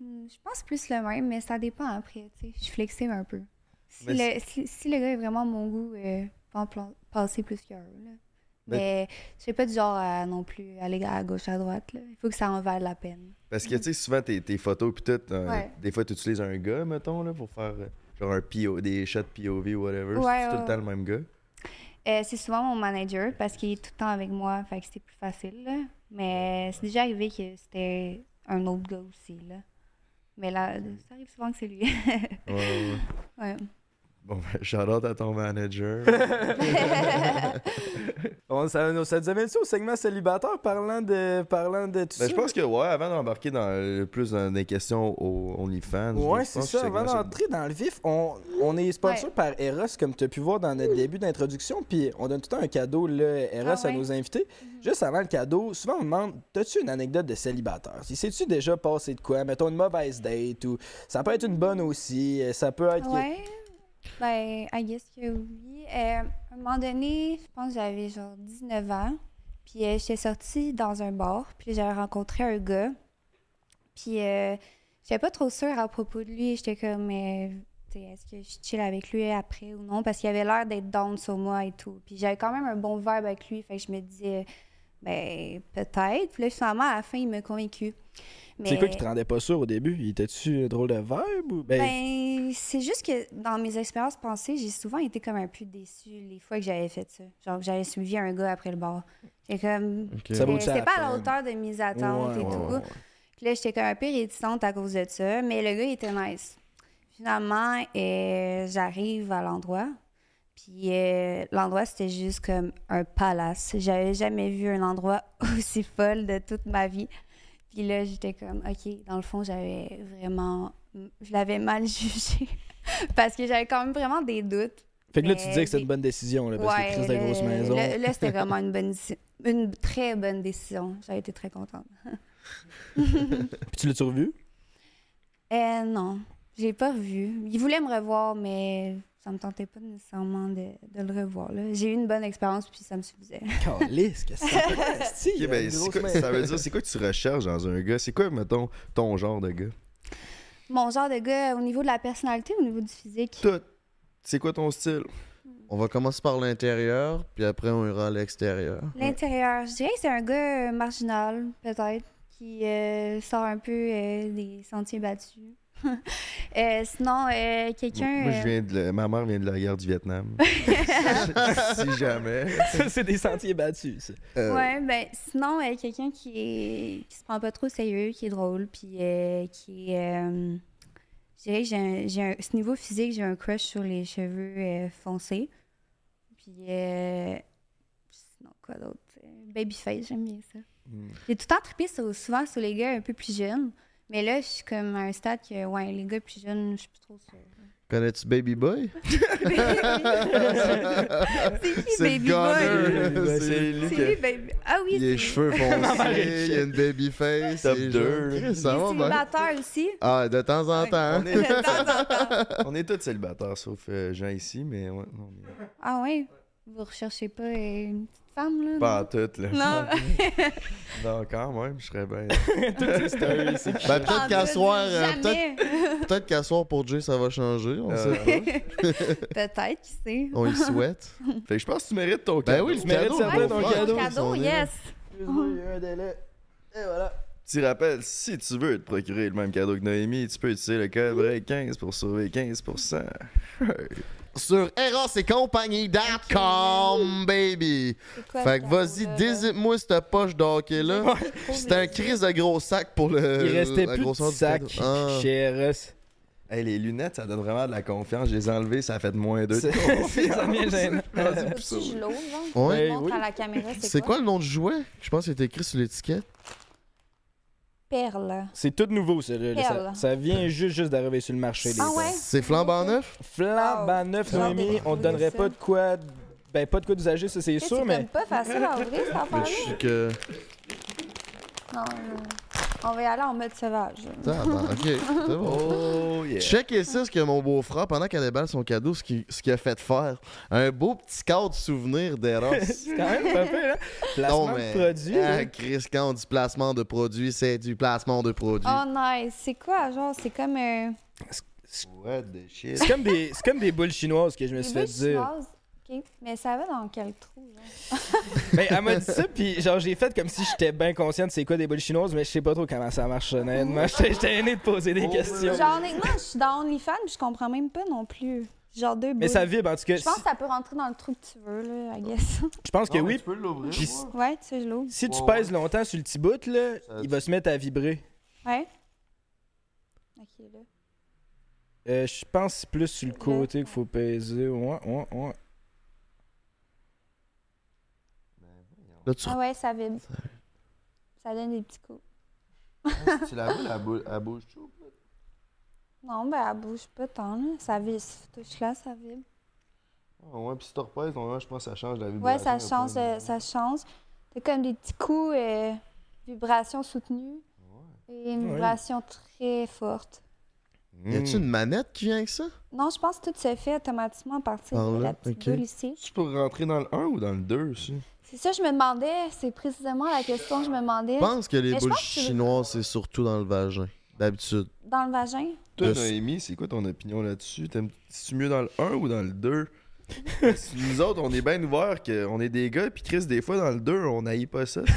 Je pense plus le même, mais ça dépend après. tu sais. Je suis flexible un peu. Si, le, si, si le gars est vraiment mon goût, euh, peux en passer plus qu'un. Là. Mais je suis pas du genre à non plus aller à gauche, à droite. là. Il faut que ça en vaille la peine. Parce que tu sais, souvent tes, tes photos pis tout, euh, Ouais. des fois tu utilises un gars, mettons, là, pour faire euh, genre un PO, des shots POV ou whatever. Ouais, c'est tout le temps le même gars. Euh, c'est souvent mon manager parce qu'il est tout le temps avec moi, fait que c'est plus facile. là. Mais c'est déjà arrivé que c'était un autre gars aussi. Là. Mais là, ça arrive souvent que c'est lui. Ouais, ouais. ouais. Bon, ben, shout-out à ton manager. On- ça, ça nous amène ça au segment célibataire parlant de, parlant de tout Ben, ça? je pense que, ouais, avant d'embarquer dans le- plus dans des questions aux OnlyFans. Ouais, c'est ça. que Avant d'entrer dans le vif, on, on est sponsor Ouais. par Eros, comme tu as pu voir dans notre début d'introduction. Puis on donne tout le temps un cadeau, là, Eros, Ah à nos invités. Juste avant le cadeau, souvent on me demande T'as-tu une anecdote de célibataire? Si Sais-tu déjà passé de quoi? Mettons une mauvaise date ou ça peut être une bonne aussi. euh, Ça peut être. Ouais. Ben, I guess que oui. Euh, à un moment donné, je pense que j'avais genre 19 ans. Puis euh, j'étais sortie dans un bar. Puis j'avais rencontré un gars. Puis euh, j'étais pas trop sûre à propos de lui. J'étais comme, euh, tu sais, est-ce que je chill avec lui après ou non? Parce qu'il avait l'air d'être down sur moi et tout. Puis j'avais quand même un bon vibe avec lui. Fait que je me disais, ben, peut-être. Puis là, finalement, à la fin, il m'a convaincu. C'est quoi qui te rendait pas sûr au début? Il était-tu un drôle de verbe ou? Ben, Ben, c'est juste que dans mes expériences passées, j'ai souvent été comme un peu déçue les fois que j'avais fait ça. Genre, que j'avais suivi un gars après le bar. J'ai comme. Ok. Ça vaut euh, C'était pas à la hauteur de mes attentes Ouais, et ouais, tout. ouais, ouais. Puis là, j'étais comme un peu réticente à cause de ça, mais le gars, il était nice. Finalement, euh, j'arrive à l'endroit. Puis euh, l'endroit, c'était juste comme un palace. J'avais jamais vu un endroit aussi folle de toute ma vie. Puis là, j'étais comme, OK, dans le fond, j'avais vraiment. Je l'avais mal jugé. Parce que j'avais quand même vraiment des doutes. Fait que là, tu disais que c'était une bonne décision, là, parce que de là- grosse maison. Là, là, c'était vraiment une bonne une très bonne décision. J'ai été très contente. Puis tu l'as-tu revu? Euh, non, j'ai pas revu. Il voulait me revoir, mais ça me tentait pas nécessairement de, de le revoir. là. J'ai eu une bonne expérience, puis ça me suffisait. Calisse, qu'est-ce que ça fait esti, il y Ok, a ben, quoi- ça veut dire, c'est quoi que tu recherches dans un gars? C'est quoi, mettons, ton genre de gars? Mon genre de gars, au niveau de la personnalité, au niveau du physique, Tout. C'est quoi ton style? On va commencer par l'intérieur, puis après on ira à l'extérieur. l'intérieur, je dirais que c'est un gars euh, marginal, peut-être, qui euh, sort un peu euh, des sentiers battus. Euh, sinon, euh, quelqu'un. Moi, je euh, viens de ma mère vient de la guerre du Vietnam. si jamais. Ça, c'est des sentiers battus, ça. Euh, Ouais, ben sinon, euh, quelqu'un qui est qui se prend pas trop au sérieux, qui est drôle, puis euh, qui est. euh, je dirais que j'ai un, j'ai un- ce niveau physique, j'ai un crush sur les cheveux euh, foncés. Puis. euh, sinon, quoi d'autre? Babyface, j'aime bien ça. Hmm. J'ai tout le temps trippé sur- souvent sur les gars un peu plus jeunes. Mais là, je suis comme à un stade que, ouais, les gars plus jeunes, je suis plus trop sûre. Connais-tu Baby Boy? C'est qui, Baby Boy? C'est lui C'est qui lui, Baby. Ah oui, Il a les c'est cheveux foncés, il a une baby face. Top il est deux. jeune. Chris, Il ça est va célibataire aussi? Ah, de temps en temps. On est, De temps en temps. on est tous célibataires, sauf euh, Jean ici, mais ouais, Ah oui? Vous recherchez pas euh, une petite femme, là? pas toutes, là. Non. Non, quand même, je serais bien. Ben, peut-être qu'à soir, euh, peut-être peut-être qu'à soir pour Jay, ça va changer. On Euh, sait pas. Peut-être, qui sait. On y souhaite. Fait que je pense que tu mérites ton Ben cadeau. oui, Tu mérites cadeau, certain mon ton cadeau. Cadeau, yes. Il y a un délai. Et voilà. Petit rappel, si tu veux te procurer le même cadeau que Noémie, tu peux utiliser le code BREAK15 pour sauver 15%. Sur erosetcompagnie.com, baby. Quoi, Fait que vas-y, là? désipe-moi cette poche d'hockey-là. C'est un crise de gros sac pour le. Il restait plus de sac. Ah. chez Eros. Hey, les lunettes, ça donne vraiment de la confiance. Je les ai enlevées, ça a fait moins deux. C'est c'est gênant. Je l'ouvre. Je montre à la caméra, quoi? le nom du jouet? Je pense que c'est écrit sur l'étiquette. Perle. C'est tout nouveau, ça, là. Ça, ça vient juste, juste d'arriver sur le marché. les Ah perles. ouais? C'est flambant neuf? Flambant Wow. neuf, de Noémie. On te donnerait pas de quoi. Ben, pas de quoi d'usager, ça, c'est sûr, C'est mais. comme pas facile à ouvrir, cette Mais affaire-là. je suis que. Non, euh, on va y aller en mode sauvage. Tabarnak, ok, c'est bon. Oh yeah. Check ici ce que mon beau-frère, pendant qu'elle déballe son cadeau, ce qu'il ce qu'il a fait faire. Un beau petit cadre souvenir d'Eros. C'est quand même pas pire, hein? Placement Non, mais- de produit. Ah, hein? Chris, quand on dit placement de produit, c'est du placement de produit. Oh, nice. C'est quoi, genre? C'est comme euh, What the shit? C'est comme, des, c'est comme des boules chinoises que je me des suis fait boules dire. chinoises? OK. Mais ça va dans quel trou, genre? Ben, elle m'a dit ça, puis genre, j'ai fait comme si j'étais bien conscient de c'est quoi des boules chinoises, mais je sais pas trop comment ça marche, honnêtement. J'étais gêné de poser des questions. Genre, honnêtement, je suis dans OnlyFans puis je comprends même pas non plus. Genre deux boules. Mais ça vibre, en tout cas. Je pense Si- que ça peut rentrer dans le trou que tu veux, là, I guess. Je pense que oui. peux l'ouvrir. Puis ouais, tu sais, je l'ouvre. si tu pèses longtemps sur le petit bout, là, Ça- il va se mettre à vibrer. Ouais. OK. Là. Euh, je pense que c'est plus sur le Là. côté qu'il faut peser. Ouais, ouais, ouais. Là, tu Ah ouais, ça vibre. Ça donne des petits coups. tu la vois, la boule, elle bouge chaud. Non, ben, elle bouge pas tant, là. Ça vibre. Si tu touches là, ça vibre. Ah ouais, puis si tu repèses, je pense que ça change la Ouais, vibration. ça un peu. change. euh, ça change. C'est comme des petits coups, euh, vibrations soutenues. Et une Ouais. vibration très forte. Mm. Y a-tu une manette qui vient avec ça? Non, je pense que tout se fait automatiquement à partir Par de là, la petite ok. bulle ici. Tu peux rentrer dans le 1 ou dans le 2 aussi? C'est ça, je me demandais. C'est précisément la question que je me demandais. Je pense que les Mais je boules pense que tu veux- chinoises, c'est surtout dans le vagin. D'habitude. Dans le vagin? Toi, Noémie, c'est quoi ton opinion là-dessus? T'aimes- C'est-tu mieux dans le 1 ou dans le 2? Nous autres, on est bien ouverts qu'on est des gars, puis Chris, des fois, dans le 2, on n'haït pas ça.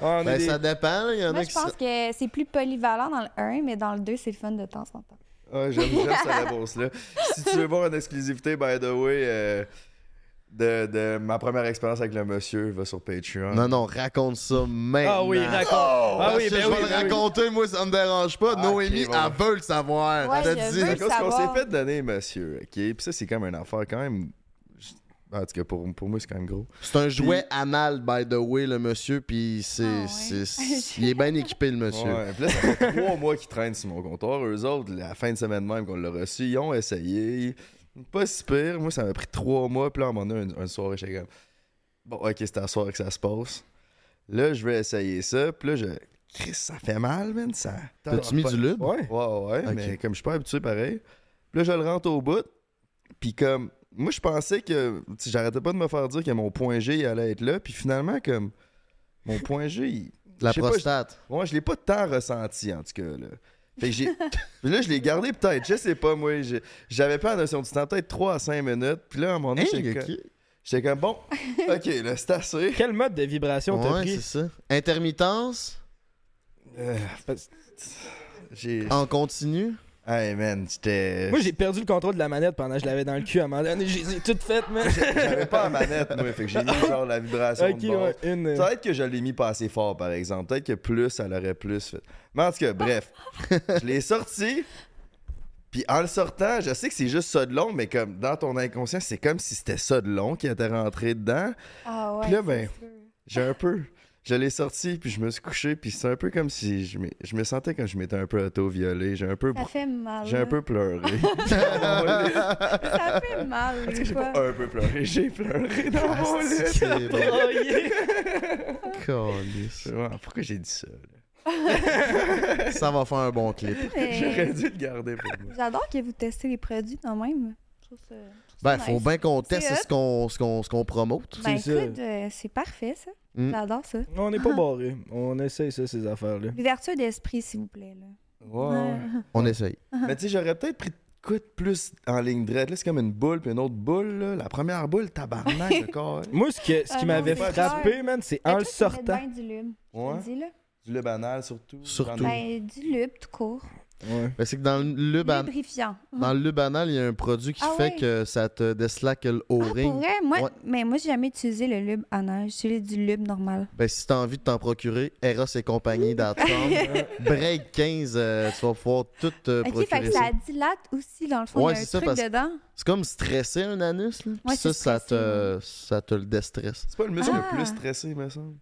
Ah, on est Ben, des- ça dépend, là. Il y en Moi, a je qui. pense que c'est plus polyvalent dans le 1, mais dans le 2, c'est le fun de temps en temps. Ouais, j'aime j'aime cette réponse-là. Si tu veux voir une exclusivité, by the way, euh, de, de ma première expérience avec le monsieur, va sur Patreon. Non, non, raconte ça maintenant. Ah oui, raconte. Ah ah oui, ben je oui, vais le ben oui. raconter, moi, ça me dérange pas. Ah, Noémie, ok, bon. elle veut le savoir. Ouais, je je te veux dis. C'est à le cause qu'on s'est fait donner, monsieur, ok? Puis ça, c'est comme une affaire quand même. En tout cas, pour, pour moi, c'est quand même gros. C'est un jouet anal, by the way, le monsieur, puis c'est, Ah ouais. c'est- c'est- il est bien équipé, le monsieur. Ouais, puis là, ça fait trois mois qu'ils traînent sur mon comptoir. Eux autres, la fin de semaine même qu'on l'a reçu, ils ont essayé. Pas si pire. Moi, ça m'a pris trois mois. Puis là, à un moment donné, une, une soirée, j'étais comme... Bon, OK, c'est à soir que ça se passe. Là, je vais essayer ça. Puis là, je... Chris, ça fait mal, man. Ça... T'as-tu mis du lube? Ouais. Ouais, ouais, mais comme je suis pas habitué pareil. Puis là, je le rentre au bout. Puis comme, moi, je pensais que, j'arrêtais pas de me faire dire que mon point G il allait être là. Puis finalement, comme, mon point G, il- La prostate. je- ouais, je l'ai pas tant ressenti, en tout cas, là. Fait que j'ai. Là, je l'ai gardé peut-être, je sais pas, moi. J'avais pas la notion du temps, peut-être 3 à 5 minutes. Puis là, à un moment donné, Hein, j'étais comme- j'étais comme, bon, ok, là, c'est assez. Quel mode de vibration t'as Ouais, pris? c'est ça. Intermittence, Euh, j'ai. en continu? Hey, man, j'étais. Moi, j'ai perdu le contrôle de la manette pendant que je l'avais dans le cul à un moment donné. J'ai tout fait, man. J'avais pas la manette, moi. Fait que j'ai mis genre la vibration. ok, de ouais, une. euh, Peut-être que je l'ai mis pas assez fort, par exemple. Peut-être que plus, ça l'aurait plus fait. Mais en tout cas, bref. je l'ai sorti. Puis en le sortant, je sais que c'est juste ça de long, mais comme dans ton inconscient, c'est comme si c'était ça de long qui était rentré dedans. Ah ouais. Puis là, ben. J'ai un peu. Je l'ai sorti, puis je me suis couché, puis c'est un peu comme si je, je me sentais comme je m'étais un peu auto-violé. J'ai un peu, Ça fait mal. j'ai un là. peu pleuré. Ça fait mal, j'ai pas un peu pleuré, j'ai pleuré dans mon lit. C'est bon. Oh, yeah. Câlisse. Ouais, Pourquoi j'ai dit ça? là? Ça va faire un bon clip. Mais J'aurais dû le garder pour moi. J'adore que vous testez les produits quand même. Je trouve ça. Ben, faut bien qu'on teste ce qu'on, ce qu'on, ce qu'on promote. Ben écoute, euh, c'est parfait ça. Mm. J'adore ça. On n'est pas barré. On essaye ça, ces affaires-là. L'ouverture d'esprit, s'il vous plaît. Là. Ouais. On essaye. Mais tu sais, j'aurais peut-être pris de quoi de plus en ligne droite. Là, c'est comme une boule, puis une autre boule. Là. La première boule, tabarnak, le corps. Moi, ce, que, ce Ah qui non, m'avait frappé, man, c'est Mais en le sortant. du lube. Ouais. Du lait banal, surtout. Surtout. Ben, du lube, tout court. Ouais. Ben, c'est que dans le lube, an- Lubrifiant. dans le lube anal, il y a un produit qui Ah fait ouais? que ça te déslaque le Ah, pour O-ring. vrai? Moi, Ouais. mais moi, j'ai jamais utilisé le lube anal. J'utilise du lube normal. Ben, si t'as envie de t'en procurer, Eros et compagnie.com, Break 15, euh, tu vas pouvoir tout te Ok, fait procurer que ça. ça dilate aussi, dans le fond. Ouais, il y a un c'est ça, truc parce- dedans. C'est comme stresser un anus, là. Puis ça, c'est ça te, ça te le déstresse. C'est pas le muscle Ah. le plus stressé, me semble?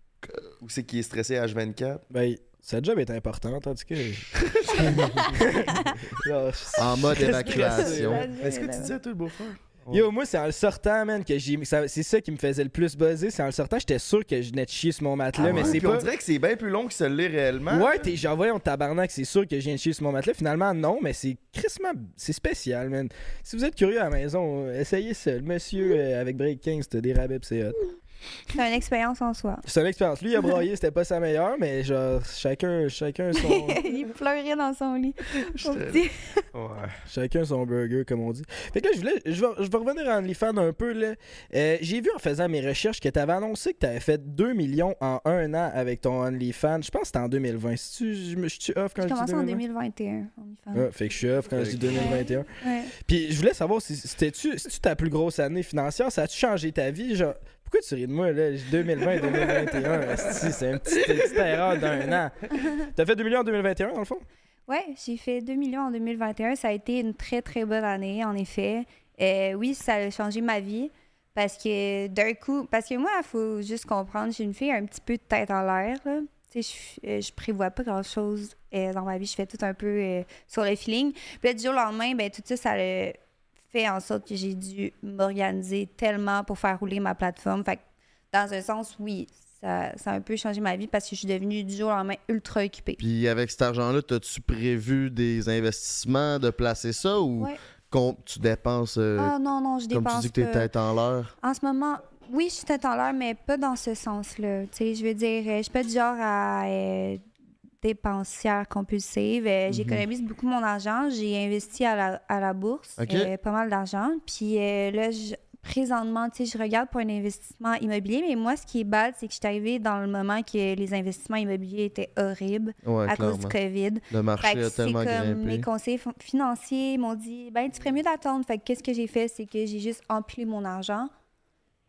Ou c'est qui est stressé H24? Ben, sa job est importante, tandis que. Genre, En mode évacuation. Est-ce que tu disais, toi, le beau-frère? Yo, moi, c'est en le sortant, man, que j'ai. ça- C'est ça qui me faisait le plus buzzer. C'est en le sortant, j'étais sûr que je venais de chier sur mon matelas, Ah mais ouais, c'est puis on pas. dirait que c'est bien plus long que ça l'est réellement. Ouais, t'es genre, voyons, tabarnak, c'est sûr que je viens de chier sur mon matelas. Finalement, non, mais c'est crissement. C'est spécial, man. Si vous êtes curieux à la maison, euh, essayez ça. Le monsieur euh, avec Break 15, t'as des rabais, c'est hot. C'est une expérience en soi. C'est une expérience. Lui, il a braillé, c'était pas sa meilleure, mais genre, chacun, chacun son. il pleurait dans son lit. Ouais. Chacun son burger, comme on dit. Fait que là, je, voulais, je, vais, je vais revenir en OnlyFans un peu. là. Euh, J'ai vu en faisant mes recherches que tu avais annoncé que tu avais fait 2 millions en un an avec ton OnlyFans. Je pense que c'était en 2020. Si tu, je je suis off quand je dis commencé en 2020? 2021. on y fait. Ah, fait que je suis off quand je dis 2021. Ouais. Puis je voulais savoir si c'était-tu si ta plus grosse année financière, ça a-tu changé ta vie? Genre, pourquoi tu ris de moi, là? 2020, 2021, esti, c'est une petite, petite erreur d'un an. T'as fait 2 millions en 2021, dans le fond? Ouais, j'ai fait 2 millions en 2021. Ça a été une très, très bonne année, en effet. Euh, oui, ça a changé ma vie. Parce que d'un coup, parce que moi, il faut juste comprendre, j'ai une fille un petit peu de tête en l'air. Tu sais, je, euh, je prévois pas grand-chose euh, dans ma vie. Je fais tout un peu sur le feeling. Puis là, du jour au lendemain, ben, tout ça, ça a fait en sorte que j'ai dû m'organiser tellement pour faire rouler ma plateforme. Fait que, dans un sens, oui, ça, ça a un peu changé ma vie parce que je suis devenue du jour au lendemain ultra occupée. Puis avec cet argent-là, as-tu prévu des investissements, de placer ça ou Ouais. tu dépenses, euh, Ah non, non, je comme dépense tu dis que t'es tête en l'air? En ce moment, oui, je suis tête en l'air, mais pas dans ce sens-là. Tu sais, je veux dire, euh, je suis pas du genre à euh, dépensière compulsive. Euh, Mhm. J'économise beaucoup mon argent. J'ai investi à la, à la bourse Ok. euh, pas mal d'argent. Puis euh, là, je- présentement, tu sais, je regarde pour un investissement immobilier, mais moi, ce qui est bad, c'est que je suis arrivée dans le moment que les investissements immobiliers étaient horribles Ouais, à cause du COVID. Le marché a c'est tellement comme grimpé. mes conseillers fin- financiers m'ont dit ben tu ferais mieux d'attendre. Fait que qu'est-ce que j'ai fait? C'est que j'ai juste empilé mon argent.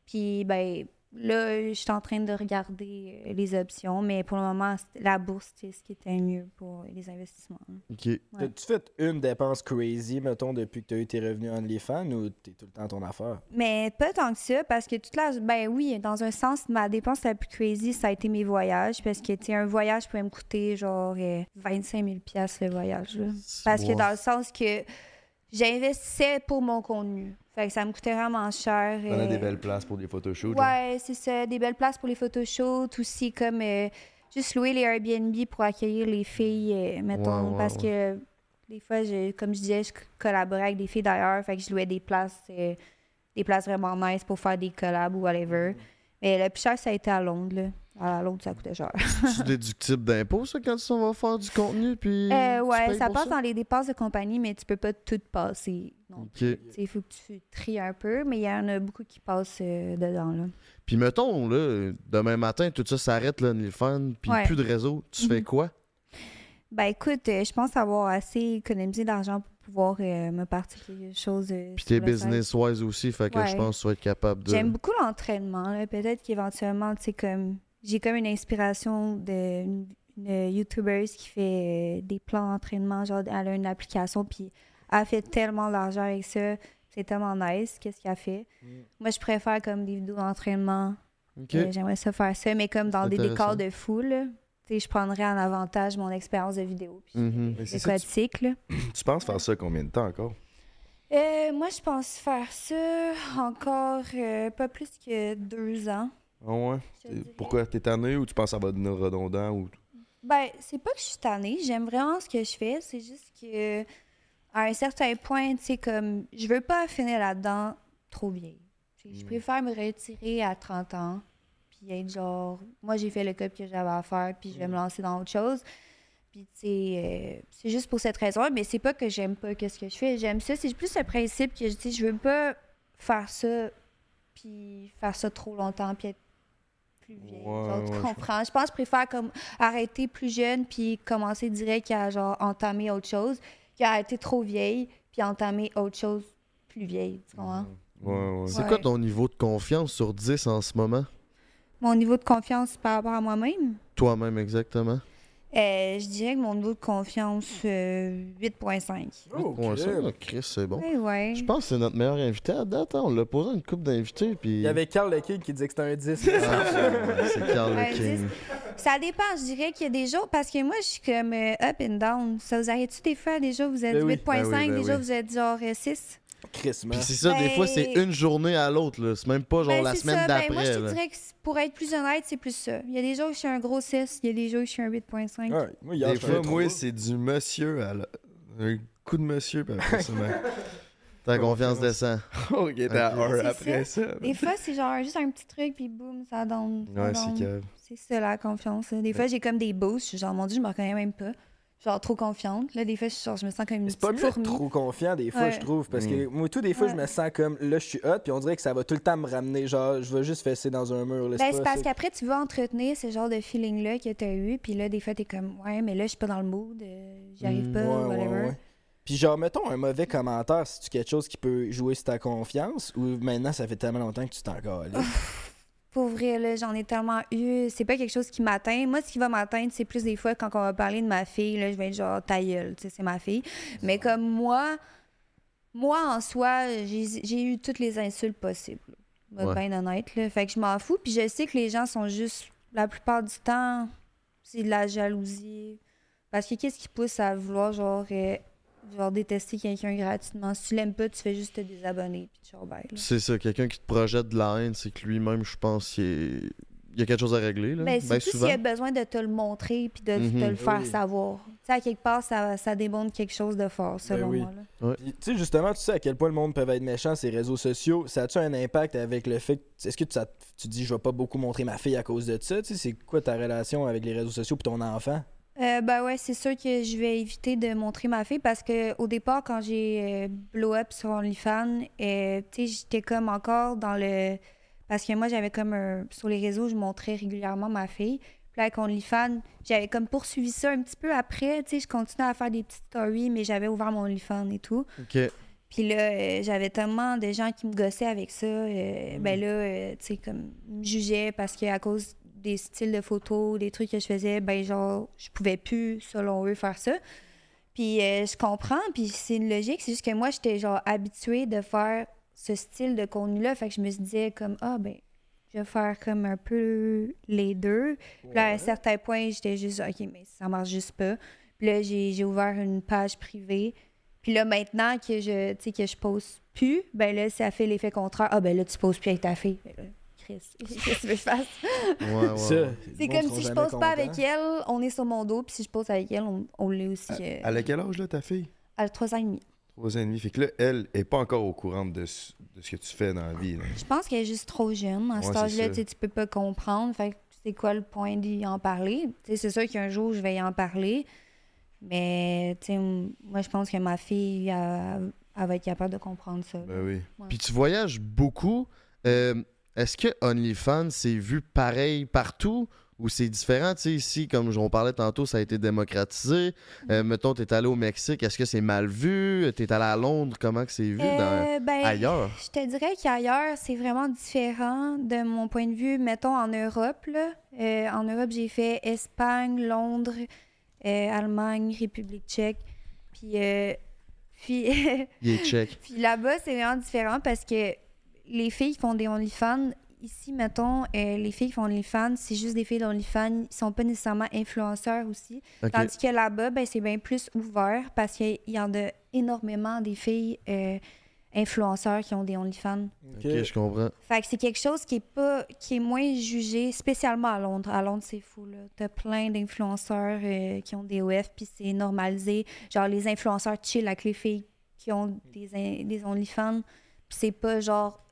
Puis ben là je suis en train de regarder euh, les options mais pour le moment la bourse c'est ce qui était mieux pour les investissements. Ok. Ouais. T'as-tu fait une dépense crazy, mettons, depuis que t'as eu tes revenus OnlyFans ou t'es tout le temps ton affaire? Mais pas tant que ça, parce que toute la. Ben oui, dans un sens, ma dépense la plus crazy, ça a été mes voyages. Parce que, tu sais, un voyage pouvait me coûter genre euh, 25 000 le voyage. là. Parce que dans le sens que j'investissais pour mon contenu. Fait que ça me coûtait vraiment cher. On a euh, des belles places pour des photoshoots. Ouais, c'est ça. Des belles places pour les photoshoots. Aussi, comme euh, juste louer les Airbnb pour accueillir les filles, euh, mettons. Ouais, ouais, parce ouais. que des fois, je, comme je disais, je collaborais avec des filles d'ailleurs. Fait que je louais des places, euh, des places vraiment nice pour faire des collabs ou whatever. Mais le plus cher, ça a été à Londres. Là. À Londres, ça coûtait cher. C'est déductible d'impôt, ça, quand tu vas faire du contenu? Puis Euh, ouais, ça passe dans les dépenses de compagnie, mais tu peux pas tout passer. Ok. Il faut que tu tries un peu, mais il y en a beaucoup qui passent euh, dedans. Là. Puis mettons, là, demain matin, tout ça s'arrête, là, OnlyFans, puis Ouais. plus de réseau. Tu fais Mhm. quoi? Ben écoute, euh, je pense avoir assez économisé d'argent pour pouvoir euh, me partir quelque chose. euh, Puis t'es business-wise aussi, fait que je pense que tu vas être capable de... J'aime beaucoup l'entraînement. Peut-être qu'éventuellement, tu sais, comme j'ai comme une inspiration d'une une YouTuber qui fait euh, des plans d'entraînement. Genre, elle a une application, puis elle fait tellement d'argent avec ça. C'est tellement nice, qu'est-ce qu'elle fait. Moi, je préfère comme des vidéos d'entraînement. Ok. Euh, J'aimerais ça faire ça, mais comme dans des décors de fou, là. Tu sais, je prendrais en avantage mon expérience de vidéo. Puis ça, tu, cycle. là. tu penses faire ça combien de temps encore? Euh, moi, je pense faire ça encore euh, pas plus que deux ans. Ah ouais? Pourquoi? T'es tanné ou tu penses que ça va devenir redondant? Ou... Ben, c'est pas que je suis tannée. J'aime vraiment ce que je fais. C'est juste que, à un certain point, tu sais, comme, je veux pas finir là-dedans trop vieille. Sais, Je préfère me retirer à 30 ans, puis être genre, moi, j'ai fait le cop que j'avais à faire, puis je vais me lancer dans autre chose. Puis, tu sais, euh, c'est juste pour cette raison mais c'est pas que j'aime pas qu'est-ce que je fais. J'aime ça. C'est plus le principe que, tu sais, je veux pas faire ça, puis faire ça trop longtemps, puis être plus vieille. Ouais, Genre, tu ouais, je comprends? Je pense que je préfère comme arrêter plus jeune, puis commencer direct à, genre, entamer autre chose, qu'à arrêter trop vieille, puis entamer autre chose plus vieille. Tu comprends? Ouais, ouais. C'est Ouais. quoi ton niveau de confiance sur 10 en ce moment? Mon niveau de confiance par rapport à moi-même? Toi-même, exactement. Euh, je dirais que mon niveau de confiance, euh, 8.5. Ouais, ça, là, Chris, c'est bon. Oui, ouais. Je pense que c'est notre meilleur invité à date. hein. On l'a posé à une coupe d'invités, puis... Il y avait Carl King qui disait que c'était un 10. Ah, c'est Carl Un le King. Ça dépend, je dirais qu'il y a des jours, parce que moi, je suis comme euh, up and down. Ça vous arrête-tu des fois? Des jours, vous êtes Ben oui. 8.5, Ben oui, ben des jours, oui. vous êtes genre euh, 6. Chris, man. Puis c'est ça, des Ben- fois, c'est une journée à l'autre. là. C'est même pas genre Ben, la semaine ça. Ben, d'après. moi, je te là. dirais que pour être plus honnête, c'est plus ça. Il y a des jours où je suis un gros 6, il y a des jours où je suis un 8.5. Ouais, moi, Des fois, moi, c'est du monsieur à la- Un coup de monsieur, puis après ça, ben, Ta confiance descend. on est à Ok. un C'est après ça. Des fois, c'est genre juste un petit truc, puis boum, ça donne. Ouais, c'est que. C'est ça la confiance. Des fois, j'ai comme des boosts. je suis Genre, mon Dieu, je me reconnais même pas. Genre, trop confiante. Là, des fois, je, genre, je me sens comme une C'est pas mieux trop confiant des fois, Ouais. je trouve. Parce que Mm. moi, tout des fois, je me sens comme là, je suis hot, puis on dirait que ça va tout le temps me ramener. Genre, je vais juste fesser dans un mur. Là, Ben, c'est parce ça. qu'après, tu veux entretenir ce genre de feeling-là que tu as eu. Puis là, des fois, t'es comme, ouais, mais là, je suis pas dans le mood. euh, J'y arrive Mm, pas, Ouais, whatever. ouais. Puis genre, mettons un mauvais commentaire, c'est-tu quelque chose qui peut jouer sur ta confiance ou maintenant ça fait tellement longtemps que tu t'en? Pour vrai, là, j'en ai tellement eu. C'est pas quelque chose qui m'atteint. Moi, ce qui va m'atteindre, c'est plus des fois quand on va parler de ma fille, là, je vais être genre ta gueule, tu sais, c'est ma fille. Mais comme moi, moi en soi, j'ai eu toutes les insultes possibles. Ouais. bien honnête, là. Fait que je m'en fous. Puis je sais que les gens sont juste, la plupart du temps, c'est de la jalousie. Parce que qu'est-ce qui pousse à vouloir, genre, euh, genre détester quelqu'un gratuitement? Si tu l'aimes pas, tu fais juste te désabonner. Puis bye. là. C'est ça, quelqu'un qui te projette de la haine, c'est que lui-même, je pense qu'il est- il y a quelque chose à régler. Là. Ben, Ben, surtout souvent. s'il a besoin de te le montrer puis de Mhm. te le faire Oui. savoir. Tu sais, à quelque part, ça, ça démontre quelque chose de fort, selon oui. moi. Puis, Tu sais, justement, tu sais à quel point le monde peut être méchant, ces réseaux sociaux. Ça a-tu un impact avec le fait que. Est-ce que tu, ça- tu dis, je vais pas beaucoup montrer ma fille à cause de ça? Tu sais, c'est quoi ta relation avec les réseaux sociaux pour ton enfant? Euh, ben ouais, c'est sûr que je vais éviter de montrer ma fille parce que au départ, quand j'ai euh, blow up sur OnlyFans, euh, tu sais, j'étais comme encore dans le. Parce que moi, j'avais comme un. Sur les réseaux, je montrais régulièrement ma fille. Puis là, avec OnlyFans, j'avais comme poursuivi ça un petit peu après. Tu sais, je continuais à faire des petites stories, mais j'avais ouvert mon OnlyFans et tout. Ok. Puis là, j'avais tellement de gens qui me gossaient avec ça. Ben là, euh, tu sais, comme, me jugeaient parce qu'à cause des styles de photos, des trucs que je faisais, ben genre, je pouvais plus, selon eux, faire ça. Puis euh, je comprends, puis c'est une logique. C'est juste que moi, j'étais genre habituée de faire ce style de contenu-là. Fait que je me disais comme, ah ben, je vais faire comme un peu les deux. Puis là, à un certain point, j'étais juste, OK, mais ça marche juste pas. Puis là, j'ai j'ai ouvert une page privée. Puis là, maintenant que je, que je pose plus, ben là, ça fait l'effet contraire. Ah, ben là, tu poses plus avec ta fille. Chris, qu'est-ce que tu veux que je fasse? Ouais, ouais, Ça, ouais. le C'est comme si je pose pas avec elle, on est sur mon dos. Puis si je pose avec elle, on, on l'est aussi. Elle, euh, elle a quel âge, là, ta fille? à trois ans et demi. Trois ans et demi. Fait que là, elle est pas encore au courant de, ce- de ce que tu fais dans la vie. là. Je pense qu'elle est juste trop jeune. À Ouais, cet âge-là, tu peux pas comprendre. Fait que c'est quoi le point d'y en parler? C'est sûr qu'un jour, je vais y en parler. Mais, tu sais, moi, je pense que ma fille, elle, elle va être capable de comprendre ça. Ben oui. Puis tu voyages beaucoup. Euh, Est-ce que OnlyFans, c'est vu pareil partout ou c'est différent? Tu sais, ici, comme on parlait tantôt, ça a été démocratisé. Euh, mettons, t'es allé au Mexique, est-ce que c'est mal vu? T'es allé à Londres, comment que c'est vu dans- Euh, ben, ailleurs? Je te dirais qu'ailleurs, c'est vraiment différent de mon point de vue. Mettons en Europe, là. Euh, en Europe, j'ai fait Espagne, Londres, euh, Allemagne, République tchèque. Puis, puis, Il est check. puis là-bas, c'est vraiment différent parce que les filles qui font des OnlyFans, ici, mettons, euh, les filles qui font OnlyFans, c'est juste des filles d'OnlyFans. Ils sont pas nécessairement influenceurs aussi. Tandis que là-bas, ben, c'est bien plus ouvert parce qu'il y en a énormément des filles euh, influenceurs qui ont des OnlyFans. Ok, je comprends. Fait que c'est quelque chose qui est pas qui est moins jugé, spécialement à Londres. À Londres, c'est fou, là. T'as plein d'influenceurs euh, qui ont des OF, puis c'est normalisé. Genre, les influenceurs chill avec les filles qui ont des, des OnlyFans. Puis c'est pas genre...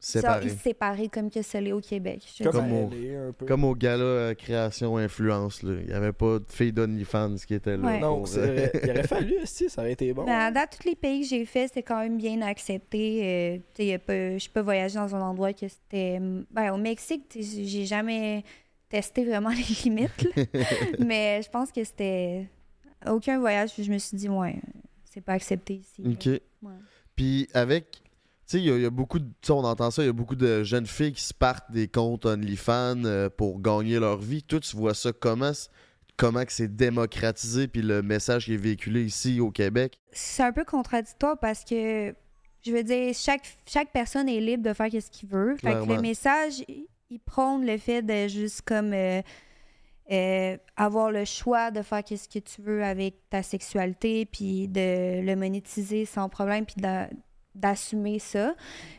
Séparé. Genre, séparés comme que c'est au Québec. Comme, au- un peu. Comme au gala euh, création influence, là. il n'y avait pas de filles d'OnlyFans qui étaient là. Ouais. Non, vrai. Il aurait fallu, si, ça aurait été bon. Date, tous les pays que j'ai fait, c'est quand même bien accepté. Euh, pas- je peux voyager dans un endroit que c'était. Ben, au Mexique, j'ai jamais testé vraiment les limites. là. Mais je pense que c'était. Aucun voyage, je me suis dit, ouais, c'est pas accepté ici. Ok. Ouais. Puis avec. Tu sais, il y, a- il y a beaucoup de. on entend ça, il y a beaucoup de jeunes filles qui se partent des comptes OnlyFans euh, pour gagner leur vie. Toi, tu vois ça comment, comment que c'est démocratisé, puis le message qui est véhiculé ici au Québec? C'est un peu contradictoire parce que, je veux dire, chaque, chaque personne est libre de faire ce qu'il veut. Fait que le message, il- prône le fait de juste comme euh, euh, avoir le choix de faire ce que tu veux avec ta sexualité, puis de le monétiser sans problème, puis d'a- d'assumer ça.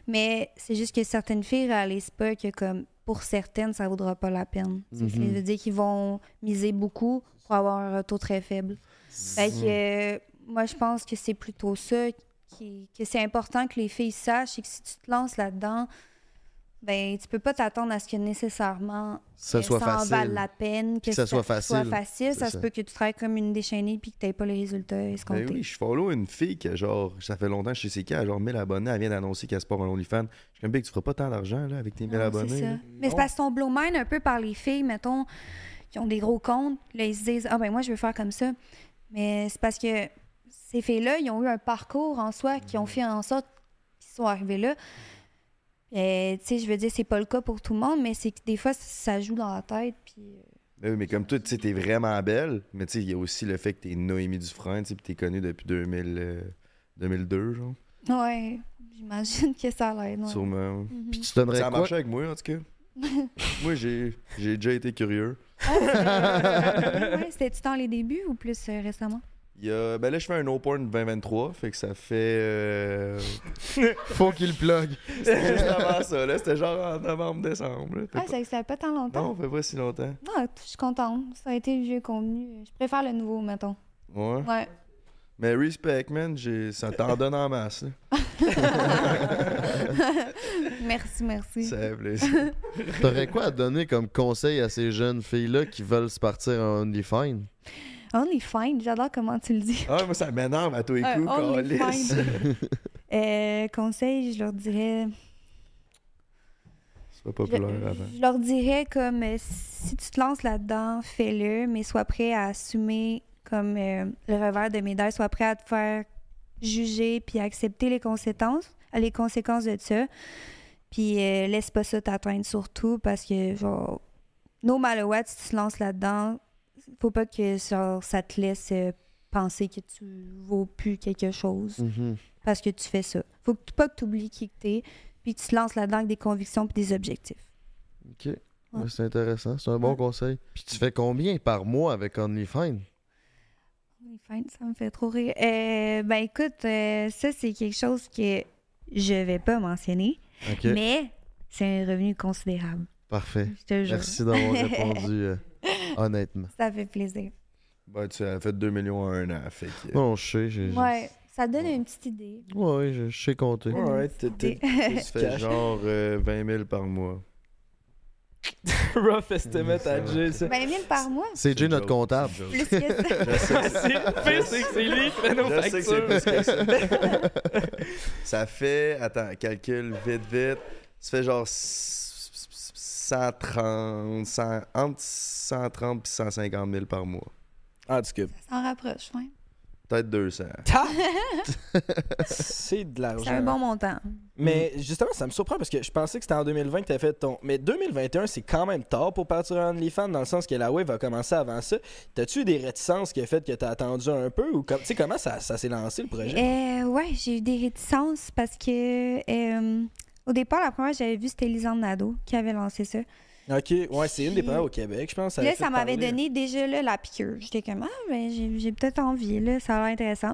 Mais c'est juste que certaines filles réalisent pas que comme pour certaines, ça vaudra pas la peine. Ça Mhm. veut dire? Qu'ils vont miser beaucoup pour avoir un retour très faible. Fait que euh, moi, je pense que c'est plutôt ça qui, que c'est important que les filles sachent et que si tu te lances là-dedans, ben tu peux pas t'attendre à ce que nécessairement Ça soit ça en facile. vaille la peine, que, ça soit facile. facile. C'est Ça, se peut que tu travailles comme une déchaînée puis que tu pas les résultats escomptés. Ben oui, je follow une fille qui genre, ça fait longtemps, je sais c'est qui, elle a genre 1000 abonnés, elle vient d'annoncer qu'elle se part en OnlyFans. Je suis comme, Big, tu feras pas tant d'argent là avec tes 1000 Non, c'est abonnés. ça. Mais c'est parce qu'on blow mind un peu par les filles, mettons, qui ont des gros comptes. Là, ils se disent Ah, ben moi, je veux faire comme ça. Mais c'est parce que ces filles-là, ils ont eu un parcours en soi qui ont fait en sorte qu'ils sont arrivés là. Euh, tu sais, je veux dire, c'est pas le cas pour tout le monde, mais c'est que des fois, ça joue dans la tête. Puis, euh, Oui, mais comme toi, tu sais, t'es vraiment belle. Mais tu sais, il y a aussi le fait que t'es Noémie Dufresne, tu sais, puis t'es connue depuis 2000, euh, 2002, genre. ouais, j'imagine que ça a l'air. ouais. Sûrement. ouais. Mhm. Puis tu donnerais Ça a quoi? marché avec moi, en tout cas. moi, j'ai j'ai déjà été curieux. Ouais, C'était-tu dans les débuts ou plus euh, récemment? Il y a, ben là, je fais un No Porn 2023, fait que ça fait. euh, Faut qu'il plug. C'était juste avant ça, là. C'était genre en novembre-décembre. là. Fait Ah, pas- ça, ça fait pas tant longtemps? Non, fait pas si longtemps. Ah, je suis contente. Ça a été le vieux contenu. Je préfère le nouveau, mettons. Ouais. Ouais. Mais respect, man, j'ai- ça t'en donne en masse. là. merci, merci. Ça fait plaisir. T'aurais quoi à donner comme conseil à ces jeunes filles-là qui veulent se partir en OnlyFans? Only fine, j'adore comment tu le dis. Ah, moi, ça m'énerve à tous les Euh, coups, fine. Euh, conseil, je leur dirais. Pas populaire je, avant. je leur dirais comme euh, si tu te lances là-dedans, fais-le, mais sois prêt à assumer comme euh, le revers de médaille, sois prêt à te faire juger puis à accepter les conséquences, les conséquences de ça. Puis euh, laisse pas ça t'atteindre surtout parce que genre no matter what, si tu te lances là-dedans, faut pas que ça te laisse euh, penser que tu vaux plus quelque chose Mhm. parce que tu fais ça. Faut que, pas que tu oublies qui que t'es, puis que tu te lances là-dedans avec des convictions et des objectifs. Ok. Ouais, c'est intéressant. C'est un bon Ouais. conseil. Puis tu fais combien par mois avec OnlyFans? OnlyFans, ça me fait trop rire. Euh, ben écoute, euh, ça c'est quelque chose que je vais pas mentionner, mais c'est un revenu considérable. Parfait. Merci d'avoir répondu euh, honnêtement. Ça fait plaisir. Ben, tu as fait 2 millions en un an, fait que... Non, je sais. j'ai- Ouais, ça donne une petite idée. Ouais, je, je sais compter. Ouais. Ouais, Tu fais genre euh, 20 000 par mois. rough estimate à Jay, ça. 20 000 par mois, C'est Jay notre comptable. plus que ça. Je sais, que c'est lui qui fait nos je sais que c'est factures. plus que ça. ça fait, attends, calcul vite, vite. Ça fait genre 130, 100 entre 130 et 150 000 par mois. En tout cas, Ça s'en rapproche, ouais. Peut-être 200. c'est de l'argent. C'est un bon montant. Mais justement, ça me surprend parce que je pensais que c'était en 2020 que tu fait ton. Mais 2021, c'est quand même tard pour partir en OnlyFans dans le sens que la wave a commencé avant ça. T'as-tu eu des réticences qui a fait que t'as attendu un peu ou comme. Tu sais, comment ça, ça s'est lancé le projet? Euh, ouais, j'ai eu des réticences parce que euh, au départ, la première, j'avais vu c'était Lisande Nadeau qui avait lancé ça. Ok, ouais, c'est une des premières au Québec, je pense. là, avait ça m'avait donné déjà là, la piqûre. J'étais comme, ah, ben, j'ai peut-être envie, là, ça a l'air intéressant.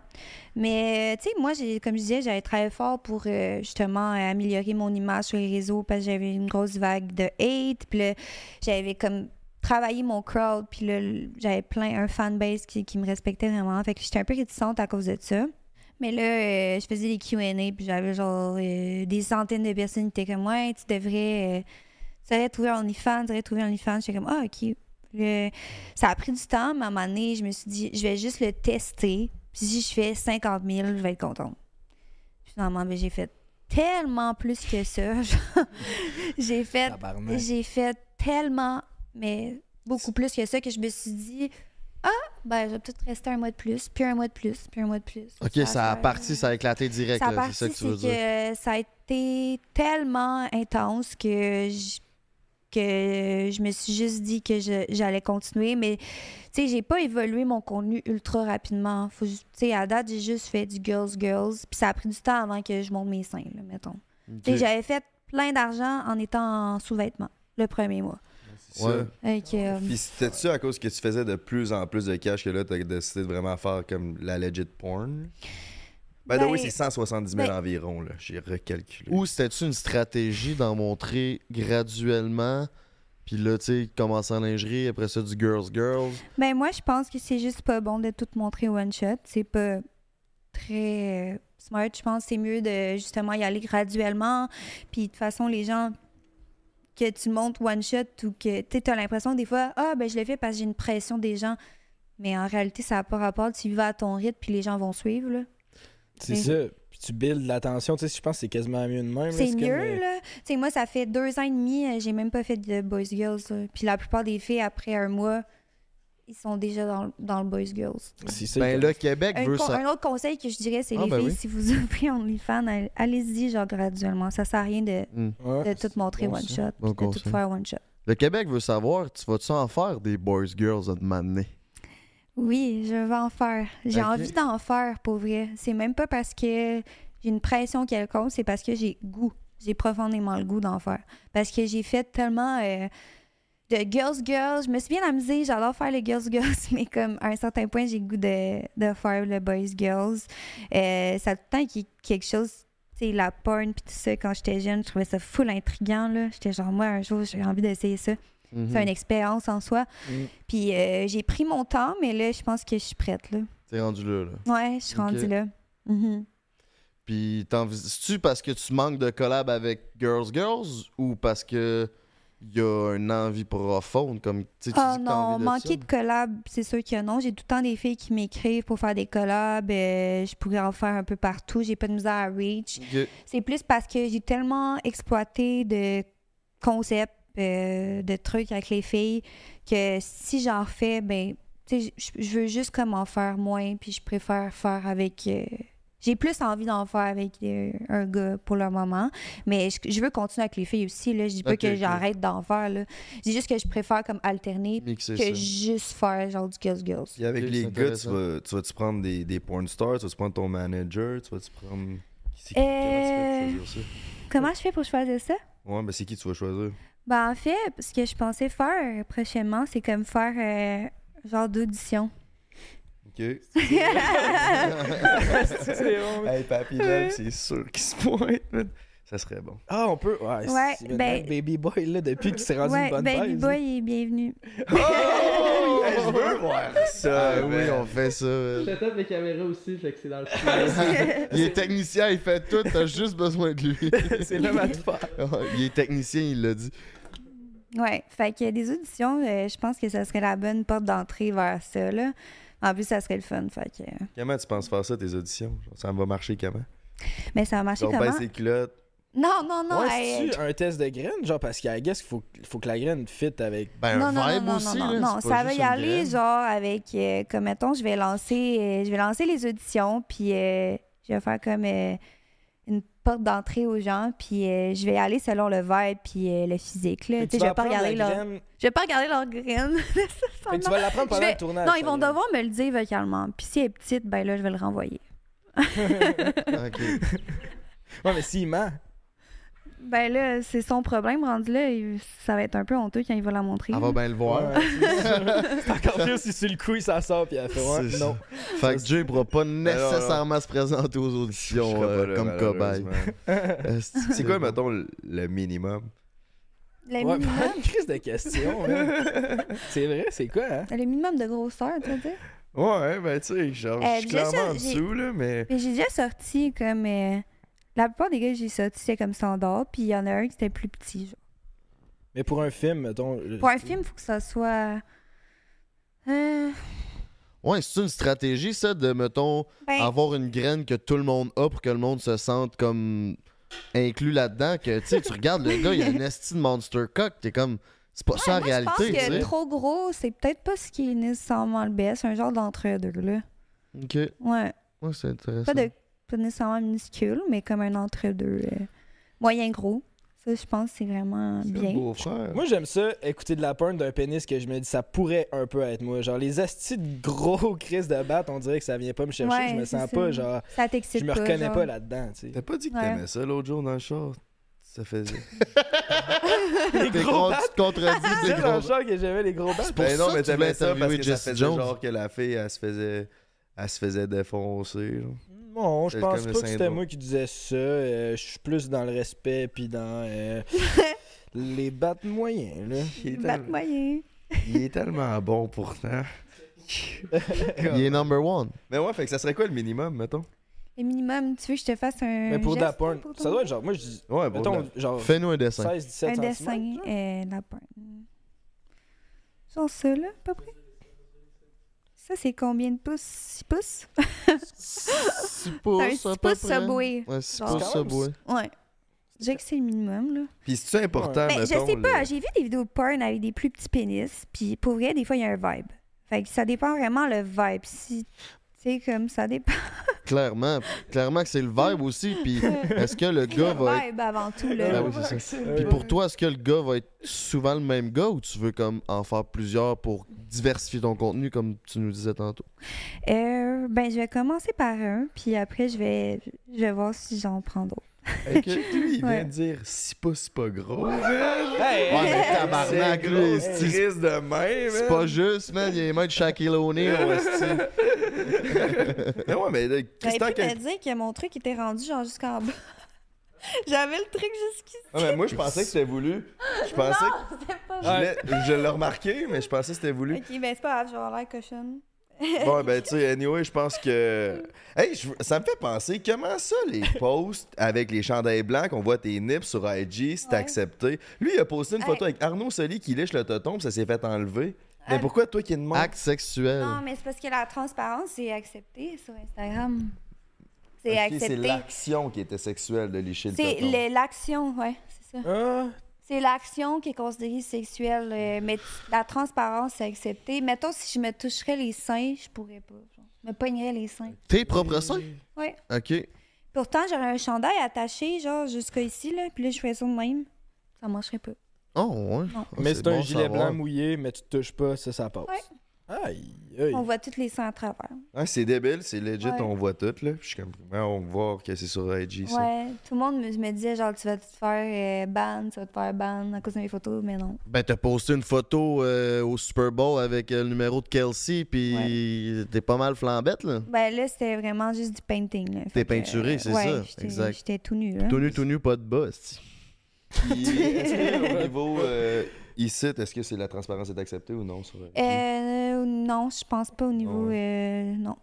Mais, tu sais, moi, comme je disais, j'avais travaillé fort pour euh, justement euh, améliorer mon image sur les réseaux parce que j'avais une grosse vague de hate. Puis là, j'avais comme travaillé mon crowd. Puis là, j'avais plein, un fanbase qui, qui me respectait vraiment. Fait que j'étais un peu réticente à cause de ça. Mais là, euh, je faisais des QA, puis j'avais genre euh, des centaines de personnes qui étaient comme, ouais, tu devrais. euh, tu devrais trouver un OnlyFans, tu devrais trouver un OnlyFans. J'étais comme, ah, OK. Le- Ça a pris du temps, mais à un moment donné, je me suis dit, je vais juste le tester. Puis si je fais 50 000, je vais être contente. Puis finalement, ben, j'ai fait tellement plus que ça. J'ai fait, j'ai fait tellement, mais beaucoup plus que ça que je me suis dit, ah, ben, je vais peut-être rester un mois de plus, puis un mois de plus, puis un mois de plus. Ok, ça a parti, ça a éclaté direct. ça là, C'est ça que tu veux dire. que ça a été tellement intense que je, que je me suis juste dit que j'allais continuer. Mais, tu sais, j'ai pas évolué mon contenu ultra rapidement. Tu sais, à date, j'ai juste fait du girls, girls. Puis ça a pris du temps avant que je monte mes seins, là, mettons. Ok. Tu sais, j'avais fait plein d'argent en étant en sous-vêtements le premier mois. Ouais. Avec, euh, Puis c'était ça à cause que tu faisais de plus en plus de cash que là, t'as décidé de vraiment faire comme la legit porn? Ben, Ben, oui, c'est 170 000 ben- environ, là. J'ai recalculé. Ou c'était-tu une stratégie d'en montrer graduellement, puis là, tu sais, commencer en lingerie, après ça, du girls, girls? Ben moi, je pense que c'est juste pas bon de tout montrer one shot. C'est pas très euh, smart. Je pense que c'est mieux de justement y aller graduellement. Puis de toute façon, les gens que tu montres one shot ou que tu as l'impression des fois, ah ben je le fais parce que j'ai une pression des gens. Mais en réalité, ça n'a pas rapport. Tu vas à ton rythme, puis les gens vont suivre. là. C'est Mais- ça. Puis tu builds l'attention, tu sais, je pense que c'est quasiment mieux de même. C'est mieux, euh, là. Tu sais, moi, ça fait deux ans et demi, euh, j'ai même pas fait de boys girls. là. Puis la plupart des filles, après un mois, ils sont déjà dans, dans le Boys Girls. C'est ça. Ben, que- le Québec Un, veut ça. un autre conseil que je dirais, c'est Ah, les ben filles, oui. si vous ouvrez OnlyFans, all- allez-y genre graduellement. Ça sert à rien de, Hmm. Ouais. de tout montrer bon, one ça. shot, Bon de tout faire one shot. Le Québec veut savoir, tu vas-tu en faire des boys girls à demander? Oui, je vais en faire. J'ai envie d'en faire pour vrai. C'est même pas parce que j'ai une pression quelconque, c'est parce que j'ai goût. J'ai profondément le goût d'en faire. Parce que j'ai fait tellement euh, de girls girls. Je me suis bien amusée, j'adore faire les girls girls, mais comme à un certain point, j'ai le goût de, de faire le boys girls. Euh, ça a tout le temps qu'il y ait quelque chose, tu sais, la porn puis tout ça, quand j'étais jeune, je trouvais ça full intriguant, là. J'étais genre, moi, un jour, j'ai envie d'essayer ça. Mhm. C'est une expérience en soi. Mm. Puis euh, j'ai pris mon temps, mais là, je pense que je suis prête, là. T'es rendu là, là. Ouais, je suis Ok. rendue là. Mhm. Puis t'envisages-tu parce que tu manques de collab avec Girls Girls ou parce que y a une envie profonde comme tu Ah t'as non, de manquer ça? de collab, c'est sûr que non. J'ai tout le temps des filles qui m'écrivent pour faire des collabs. euh, je pourrais en faire un peu partout. J'ai pas de misère à reach. C'est plus parce que j'ai tellement exploité de concepts, euh, de trucs avec les filles que si j'en fais, ben, tu sais, je veux juste comme en faire moins, puis je préfère faire avec. euh, j'ai plus envie d'en faire avec euh, un gars pour le moment, mais je, je veux continuer avec les filles aussi. Là. Je dis pas que j'arrête d'en faire. Là. Je dis juste que je préfère comme alterner Mixer que ça. juste faire genre du girls girls. Puis avec les gars, tu vas, tu vas-tu prendre des, des porn stars, tu vas-tu prendre ton manager, tu vas-tu prendre. C'est qui- Euh, Comment tu fais pour choisir Comment je fais pour choisir ça? ça? Ouais, ben c'est qui tu vas choisir? Ben, en fait, ce que je pensais faire prochainement, c'est comme faire euh, genre d'audition. Ok. C'est bon. Hey, Papy Love, c'est sûr qu'il se pointe. Ça serait bon. Ah, on peut? Ouais, Ouais, c'est ben- Baby Boy, là, depuis qu'il s'est rendu ouais, une bonne Baby Boy est bienvenu. Oh! Hey, je veux voir ça. Ah oui, on fait ça. man. Setup les caméras aussi, fait que c'est dans le studio. Il est technicien, il fait tout, t'as juste besoin de lui. C'est l'homme à tout faire. il est technicien, il l'a dit. Ouais, fait que des auditions, euh, je pense que ça serait la bonne porte d'entrée vers ça, là. En plus, ça serait le fun, fait que... euh, Comment tu penses faire ça, tes auditions? Ça va marcher comment? Mais ça va marcher comment? baisse les culottes. Non, non, non, ouais, hey, c'est-tu un test de graines? Genre, parce qu'à guess qu'il faut, faut que la graine fit avec. Ben, non, un non, non, vibe non, aussi, non, là, non, c'est pas ça va y aller graine. genre avec, euh, comme mettons, je vais lancer, euh, je vais lancer les auditions, puis euh, je vais faire comme euh, porte d'entrée aux gens, puis euh, je vais aller selon le vibe puis euh, le physique là. Tu je vas vais pas regarder leur, graine. je vais pas regarder leur graine. Tu vas l'apprendre pendant vais- le tournage. non, ils vont devoir me le dire vocalement. Puis si elle est petite, ben là, je vais le renvoyer. Ok. Ouais, mais s'il ment. Ben là, c'est son problème rendu là. il- Ça va être un peu honteux quand il va la montrer. Elle va bien le voir. C'est encore pire si sur le coup, il s'en sort, puis elle fait ouais, non. Fait que Jay pourra pas nécessairement se présenter aux auditions pas euh, là, comme cobaye. C'est quoi, mettons, le- minimum? Le, Ouais, minimum, une crise de questions, man. C'est vrai, c'est quoi, hein? le minimum de grosseur, tu veux dire? Ouais, ben tu sais, genre, Euh, je suis déjà, clairement en dessous, là, mais... Mais j'ai déjà sorti comme. euh, la plupart des gars j'ai sortis, c'était comme standard. Puis il y en a un qui était plus petit. Genre. Mais pour un film, mettons. Pour un film, il faut que ça soit. Euh, Ouais, c'est une stratégie, ça, de, mettons, ben, avoir une graine que tout le monde a pour que le monde se sente comme inclus là-dedans. Que, tu sais, tu regardes le gars, il a une esti de monster cock, t'es comme. C'est pas ça en moi, je réalité, pense tu que sais. trop gros, c'est peut-être pas ce qui est nécessairement le best. C'est un genre d'entre-deux, là. Ok. Ouais. Ouais, c'est intéressant. Pas, de, pas nécessairement minuscule, mais comme un entre-deux. euh, moyen gros. Ça, je pense que c'est vraiment bien. beau-frère. Moi, j'aime ça, écouter de la porn d'un pénis que je me dis, ça pourrait un peu être moi. Genre, les astis de gros crises de batte, on dirait que ça vient pas me chercher. Ouais, je me c'est sens ça. pas, genre. Ça t'excite Je pas. me reconnais genre. pas là-dedans, tu sais. T'as pas dit que Ouais. t'aimais ça l'autre jour dans le char? Ça faisait... Les gros con- battes? tu te contredis, Tu des sais, dans gros le char que j'aimais les gros battes. ben ça non, que mais t'aimais ça parce que ça faisait genre que la fille, elle se faisait... Elle se faisait défoncer, genre. Non, je pense pas que c'était moi qui disais ça. Euh, je suis plus dans le respect puis dans euh, les battes moyens, là. Il est, Batte tellement... moyen. il est tellement bon, pourtant. Il est number one. Mais ouais, fait que ça serait quoi le minimum, mettons? Le minimum, tu veux que je te fasse un. Mais pour de la porn, pour ça doit être genre, moi je dis, Ouais, bon, mettons, genre Fais-nous un dessin. 16, 17 Un dessin euh, la porn. Genre ça, là, à peu près. Ça, c'est combien de pouces? 6 pouces? 6 pouces, un à 6 peu pouces près. Subway. Ouais, 6 Genre. pouces Subway. Ouais. Je dirais que c'est le minimum, là. Puis c'est important, Ben, je mettons, sais pas, le- j'ai vu des vidéos de porn avec des plus petits pénis, puis pour vrai, des fois, il y a un vibe. Fait que ça dépend vraiment le vibe. Si, sais, comme ça dépend. Clairement. Clairement que c'est le vibe aussi. Puis est-ce que le gars le va être. vibe avant tout. Ben oui, c'est ça. Puis pour toi, est-ce que le gars va être souvent le même gars ou tu veux comme en faire plusieurs pour diversifier ton contenu comme tu nous disais tantôt? Euh, ben, je vais commencer par un, puis après, je vais, je vais voir si j'en prends d'autres. Lui, il vient de dire 6 pouces, c'est pas gros. Hey, Ouais, mais tabarnak, C'est lui, gros, c'est- Chris de même, C'est pas juste, man. Il y a les mains de Shaquille O'Neal. Mais ouais, mais là, pu quel- te dire que mon truc était rendu genre jusqu'en bas. J'avais le truc jusqu'ici. Ah, mais moi, je pensais que c'était voulu. Je pensais que. C'était pas Je, l'ai- je l'ai remarqué, mais je pensais que c'était voulu. Ok, ben c'est pas grave, je vais avoir l'air cochonne. Bon, ben, tu sais, anyway, je pense que. Hey, je- ça me fait penser, comment ça, les posts avec les chandails blancs, qu'on voit tes nips sur IG, c'est Ouais. accepté? Lui, il a posté une Hey. photo avec Arnaud Soli qui lèche le toton, puis ça s'est fait enlever. Mais Ah. pourquoi toi qui es de monde? Acte sexuel. Non, mais c'est parce que la transparence, c'est accepté sur Instagram. C'est Ok, c'est accepté. l'action qui était sexuelle de lécher le C'est toton. le- l'action, ouais, c'est ça. Ah, C'est l'action qui est considérée sexuelle, euh, mais t- la transparence, c'est accepté. Mettons, si je me toucherais les seins, je pourrais pas. Genre. Je me pognerais les seins. Tes propres seins? Ouais. Ok. Pourtant, j'aurais un chandail attaché, genre, jusqu'à ici, là, puis là, je ferais ça de même. Ça marcherait pas. Oh, ouais. Non. mais c'est un bon gilet savoir. blanc mouillé, mais tu te touches pas, ça, ça passe. Ouais. Aïe. On voit toutes les seins à travers. Ah, c'est débile, c'est legit, Ouais. on voit tout, là. Je suis comme, on va voir que c'est sur IG, ça. Ouais, tout le monde me, me disait, genre, tu vas te faire euh, ban, tu vas te faire ban à cause de mes photos, mais non. Ben, t'as posté une photo euh, au Super Bowl avec euh, le numéro de Kelsey, puis t'es pas mal flambette, là. Ben là, c'était vraiment juste du painting. là. T'es peinturé, c'est ouais, ça, j'étais- exact. J'étais tout nu, là. Tout nu, tout nu, pas de bas, est-ce que au niveau euh, ici, est-ce que c'est la transparence est acceptée ou non sur IG? Euh, non, je pense pas au niveau. Euh, non.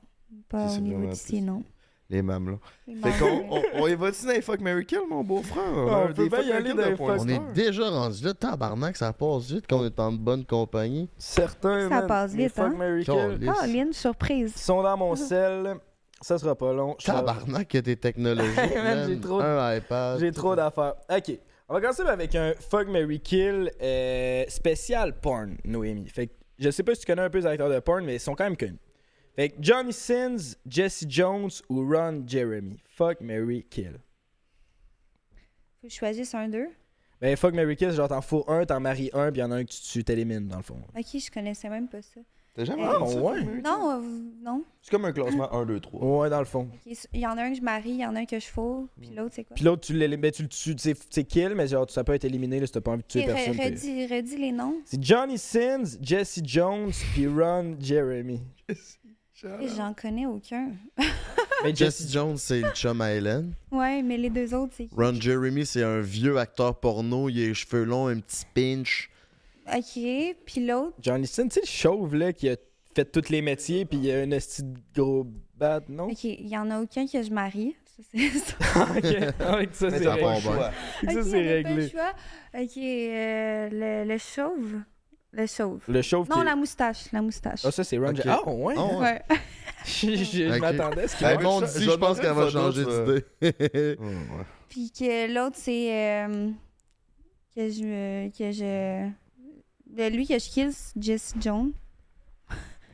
Pas au niveau d'ici, non. Les mamelons. Les Fait qu'on on, on y va-tu dans les fuck Mary Kill, mon beau-frère? on a peut des bien fuck y Mary aller Kill dans de les point fuck On est déjà rendu là, tabarnak, ça passe vite qu'on est en bonne compagnie. Certains, Ça man, passe les vite, fuck, hein? Mary, kill, Caliste. Ah, Lynn, surprise. sont dans mon sel. Ça sera pas long. Tabarnak, que t'es man. j'ai trop de- Un iPad. J'ai trop d'affaires. Ok. On va commencer avec un Fuck Mary Kill euh, spécial porn, Noémie. Fait que je sais pas si tu connais un peu les acteurs de porn, mais ils sont quand même connus. Fait que Johnny Sins, Jesse Jones ou Ron Jeremy. Fuck Mary Kill. Faut que je choisisse un d'eux. Ben, Fuck Mary Kill, genre t'en fous un, t'en maries un, puis y'en a un que tu, tu t'élimines dans le fond. Ok, je connaissais même pas ça. T'as jamais Ah, entendu ça, ouais? Non, euh, non. C'est comme un classement 1, 2, 3. Ouais, dans le fond. Il y en a un que je marie, il y en a un que je fous, puis l'autre, c'est quoi? Puis l'autre, tu. Ben, tu le tues, tu sais, c'est kill, mais genre, ça peut être éliminé là, si t'as pas envie de tuer Ok, re- personne. redis, redis les noms. C'est Johnny Sins, Jesse Jones, puis Ron Jeremy. Et J'en connais aucun. Ben, Jesse Jones, c'est le chum à Hélène. Ouais, mais les deux autres, c'est qui? Ron Jeremy, c'est un vieux acteur porno. Il a les cheveux longs, un petit pinch. Ok, puis l'autre? Johnny Sin, tu sais, le chauve là, qui a fait tous les métiers, puis il a un esti de gros bat, non? Ok, il y en a aucun que je marie. Ça, c'est ça. ok, avec ça, c'est réglé. choix. Ça, Ok, c'est réglé. choix. Ok, euh, le, le chauve. Le chauve. Le chauve Non, qui. la moustache. La moustache. Ah, ça, c'est Ron Ok. Ah, ouais? Oh, ouais. Ouais. je je- je Ok. m'attendais à ce qu'il Hey, je- pense qu'elle va une changer d'idée. Oh, ouais. Puis que l'autre, c'est. euh, que je. me- Que je. De lui que je kill, Jesse Jones.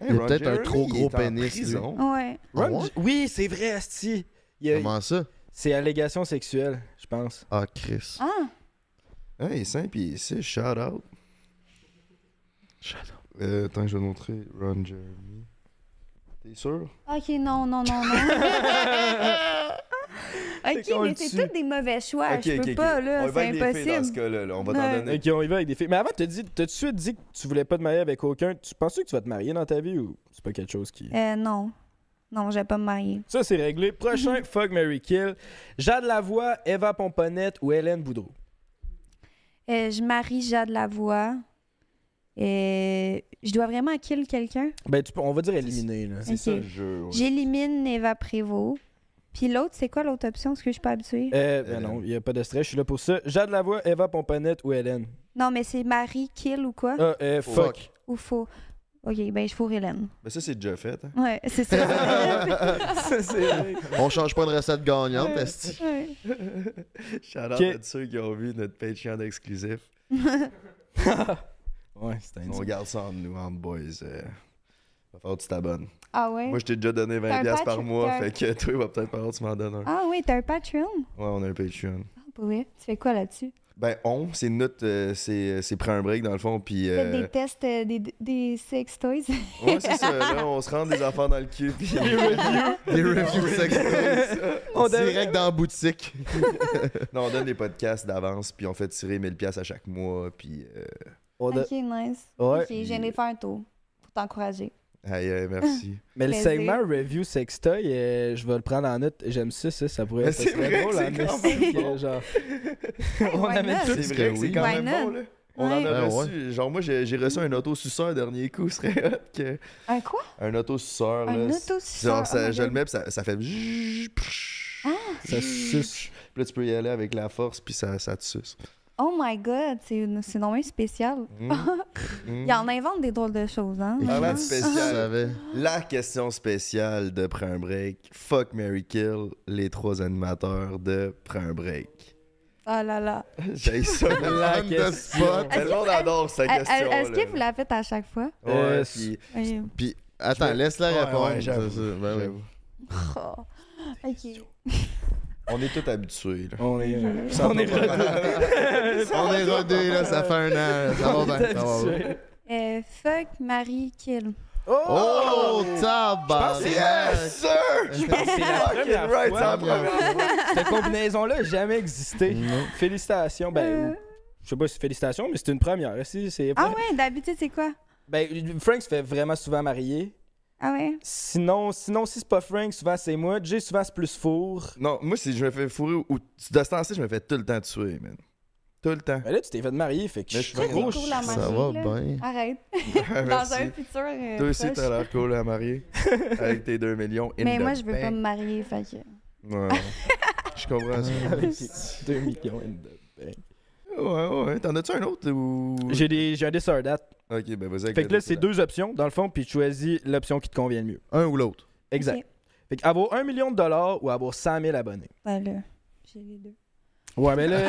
Hey, Il a peut-être un trop il gros est pénis, lui. prison. Ouais. Ron Ah ouais? Oui, c'est vrai, Asti. Il a- Comment ça? C'est allégation sexuelle, je pense. Ah, Chris. Ah! Hey, 5 pieds 6, shout out. Euh, attends, je vais te montrer Ron Jeremy. T'es sûr? Ok, non, non, non, non. ok, mais c'est tous des mauvais choix. Je peux pas, là. va C'est avec des filles dans ce impossible. cas-là. là. On va t'en donner. Ok, on y va avec des filles. Mais avant, t'as dit, t'as tout de suite dit que tu voulais pas te marier avec aucun. Tu penses que tu vas te marier dans ta vie ou c'est pas quelque chose qui. Euh, non. Non, je vais pas me marier. Ça, c'est réglé. Prochain, fuck Mary Kill. Jade Lavoie, Eva Pomponette ou Hélène Boudreau? Euh, je marie Jade Lavoie. Euh, je dois vraiment kill quelqu'un? Ben, tu peux, on va dire éliminer, là. C'est Ok. ça le jeu. ouais. J'élimine Eva Prévost. Puis l'autre, c'est quoi l'autre option? Est-ce que je suis pas habituée? Euh, ben Hélène. non, il a pas de stress, je suis là pour ça. Jade Lavoie, Eva Pomponette ou Hélène? Non, mais c'est Marie, kill ou quoi? Ah, euh, fuck. Ou faux? Ok, ben je fourre Hélène. Ben, ça, c'est déjà fait. hein. Ouais, c'est ça. Ça, c'est- On change pas de recette gagnante, esti. Ouais. Shout out à ceux qui ont vu notre Patreon exclusif. ouais, c'est un On garde ça entre nous, entre boys. euh. Va falloir que tu t'abonnes. Ah ouais? Moi, je t'ai déjà donné T'as un 20$ piastres par mois, fait que toi, il va peut-être falloir que tu m'en donnes un. Ah oui, t'as un Patreon? Ouais, on a un Patreon. Ah, pour vrai? Tu fais quoi là-dessus? Ben, on, c'est notre. euh, c'est c'est prend un break dans le fond, puis. Euh, des tests, euh, des, des sex toys? Ouais, c'est ça. Là, on se rend des affaires dans le cul, puis. Les reviews sex On toys. devrait- Direct dans la boutique. non, on donne des podcasts d'avance, puis on fait tirer 1000$ piastres à chaque mois, puis. euh, On Ok, nice. Ouais. Ok, je viens de faire un tour pour t'encourager. Aïe, aïe, merci. Mais le Plaisir. segment review sextoy, euh, je vais le prendre en note. J'aime ça, ça, ça pourrait ça c'est serait vrai drôle en c'est quand même bon. que genre. on why amène not? tout. C'est que vrai que c'est oui. quand Why même bon, là. On en Ouais. a Ben reçu. Genre, moi, j'ai j'ai reçu un auto-suceur dernier coup. Ce serait hot que. Un quoi? Un auto-suceur, Un là. auto-suceur. Genre, ça, Oh je le mets, puis ça, ça fait. Ah. Ça suce. Puis là, tu peux y aller avec la force, puis ça, ça te suce. Oh my god, c'est c'est non spécial. Mm. Mm. Il en invente des drôles de choses, hein? Parlant Je spécial, la question spéciale de Prends un break. Fuck Mary Kill, les trois animateurs de Prends un break. Oh là là. J'ai ça. La question. spot. Tout le monde adore cette Est- question. Est-ce que vous la faites à chaque fois? Ouais, Euh, puis. Oui. Puis, attends, laisse-la Ouais, répondre. ouais, ça, ben oui. Oh. Ok. On est tous habitués, là. On est. Ça on est mal. On est rodés, là, ça fait un an. Ça va bien, ça va bien. Euh, fuck, Marie, kill. Oh, tabarnak! Yes, sir! Je pense que c'est la Fucking première right, fois. c'est la première fois. Cette combinaison-là n'a jamais existé. Non. Félicitations. Ben, ou- je sais pas si félicitations, mais c'est une première. Si, Ah ouais, d'habitude, c'est quoi? Ben, Frank se fait vraiment souvent marier. Ah ouais? Sinon, sinon si c'est pas Frank, souvent c'est moi. Jay, souvent c'est plus four. Non, moi, si je me fais fourrer ou. De ce temps-ci, je me fais tout le temps tuer, man. Tout le temps. Ben là, tu t'es fait marier, fait que Mais je suis gros. cool, Ça va là. bien. Arrête. Dans Merci. un futur. euh, Toi aussi, t'as l'air cool à marier. Avec tes 2 millions. in Mais the moi, je veux pas me marier, fait que. Ouais. Je comprends ça. Avec 2 millions in the bank. Ouais, ouais. T'en as-tu un autre ou. J'ai des, j'ai un dessert date. Ok, ben vas-y. Fait que là, c'est deux options, dans le fond, puis tu choisis l'option qui te convient le mieux. Un ou l'autre. Exact. Ok. Fait que avoir 1 million de dollars ou avoir 100 000 abonnés? Ben là, j'ai les deux. Ouais, mais là.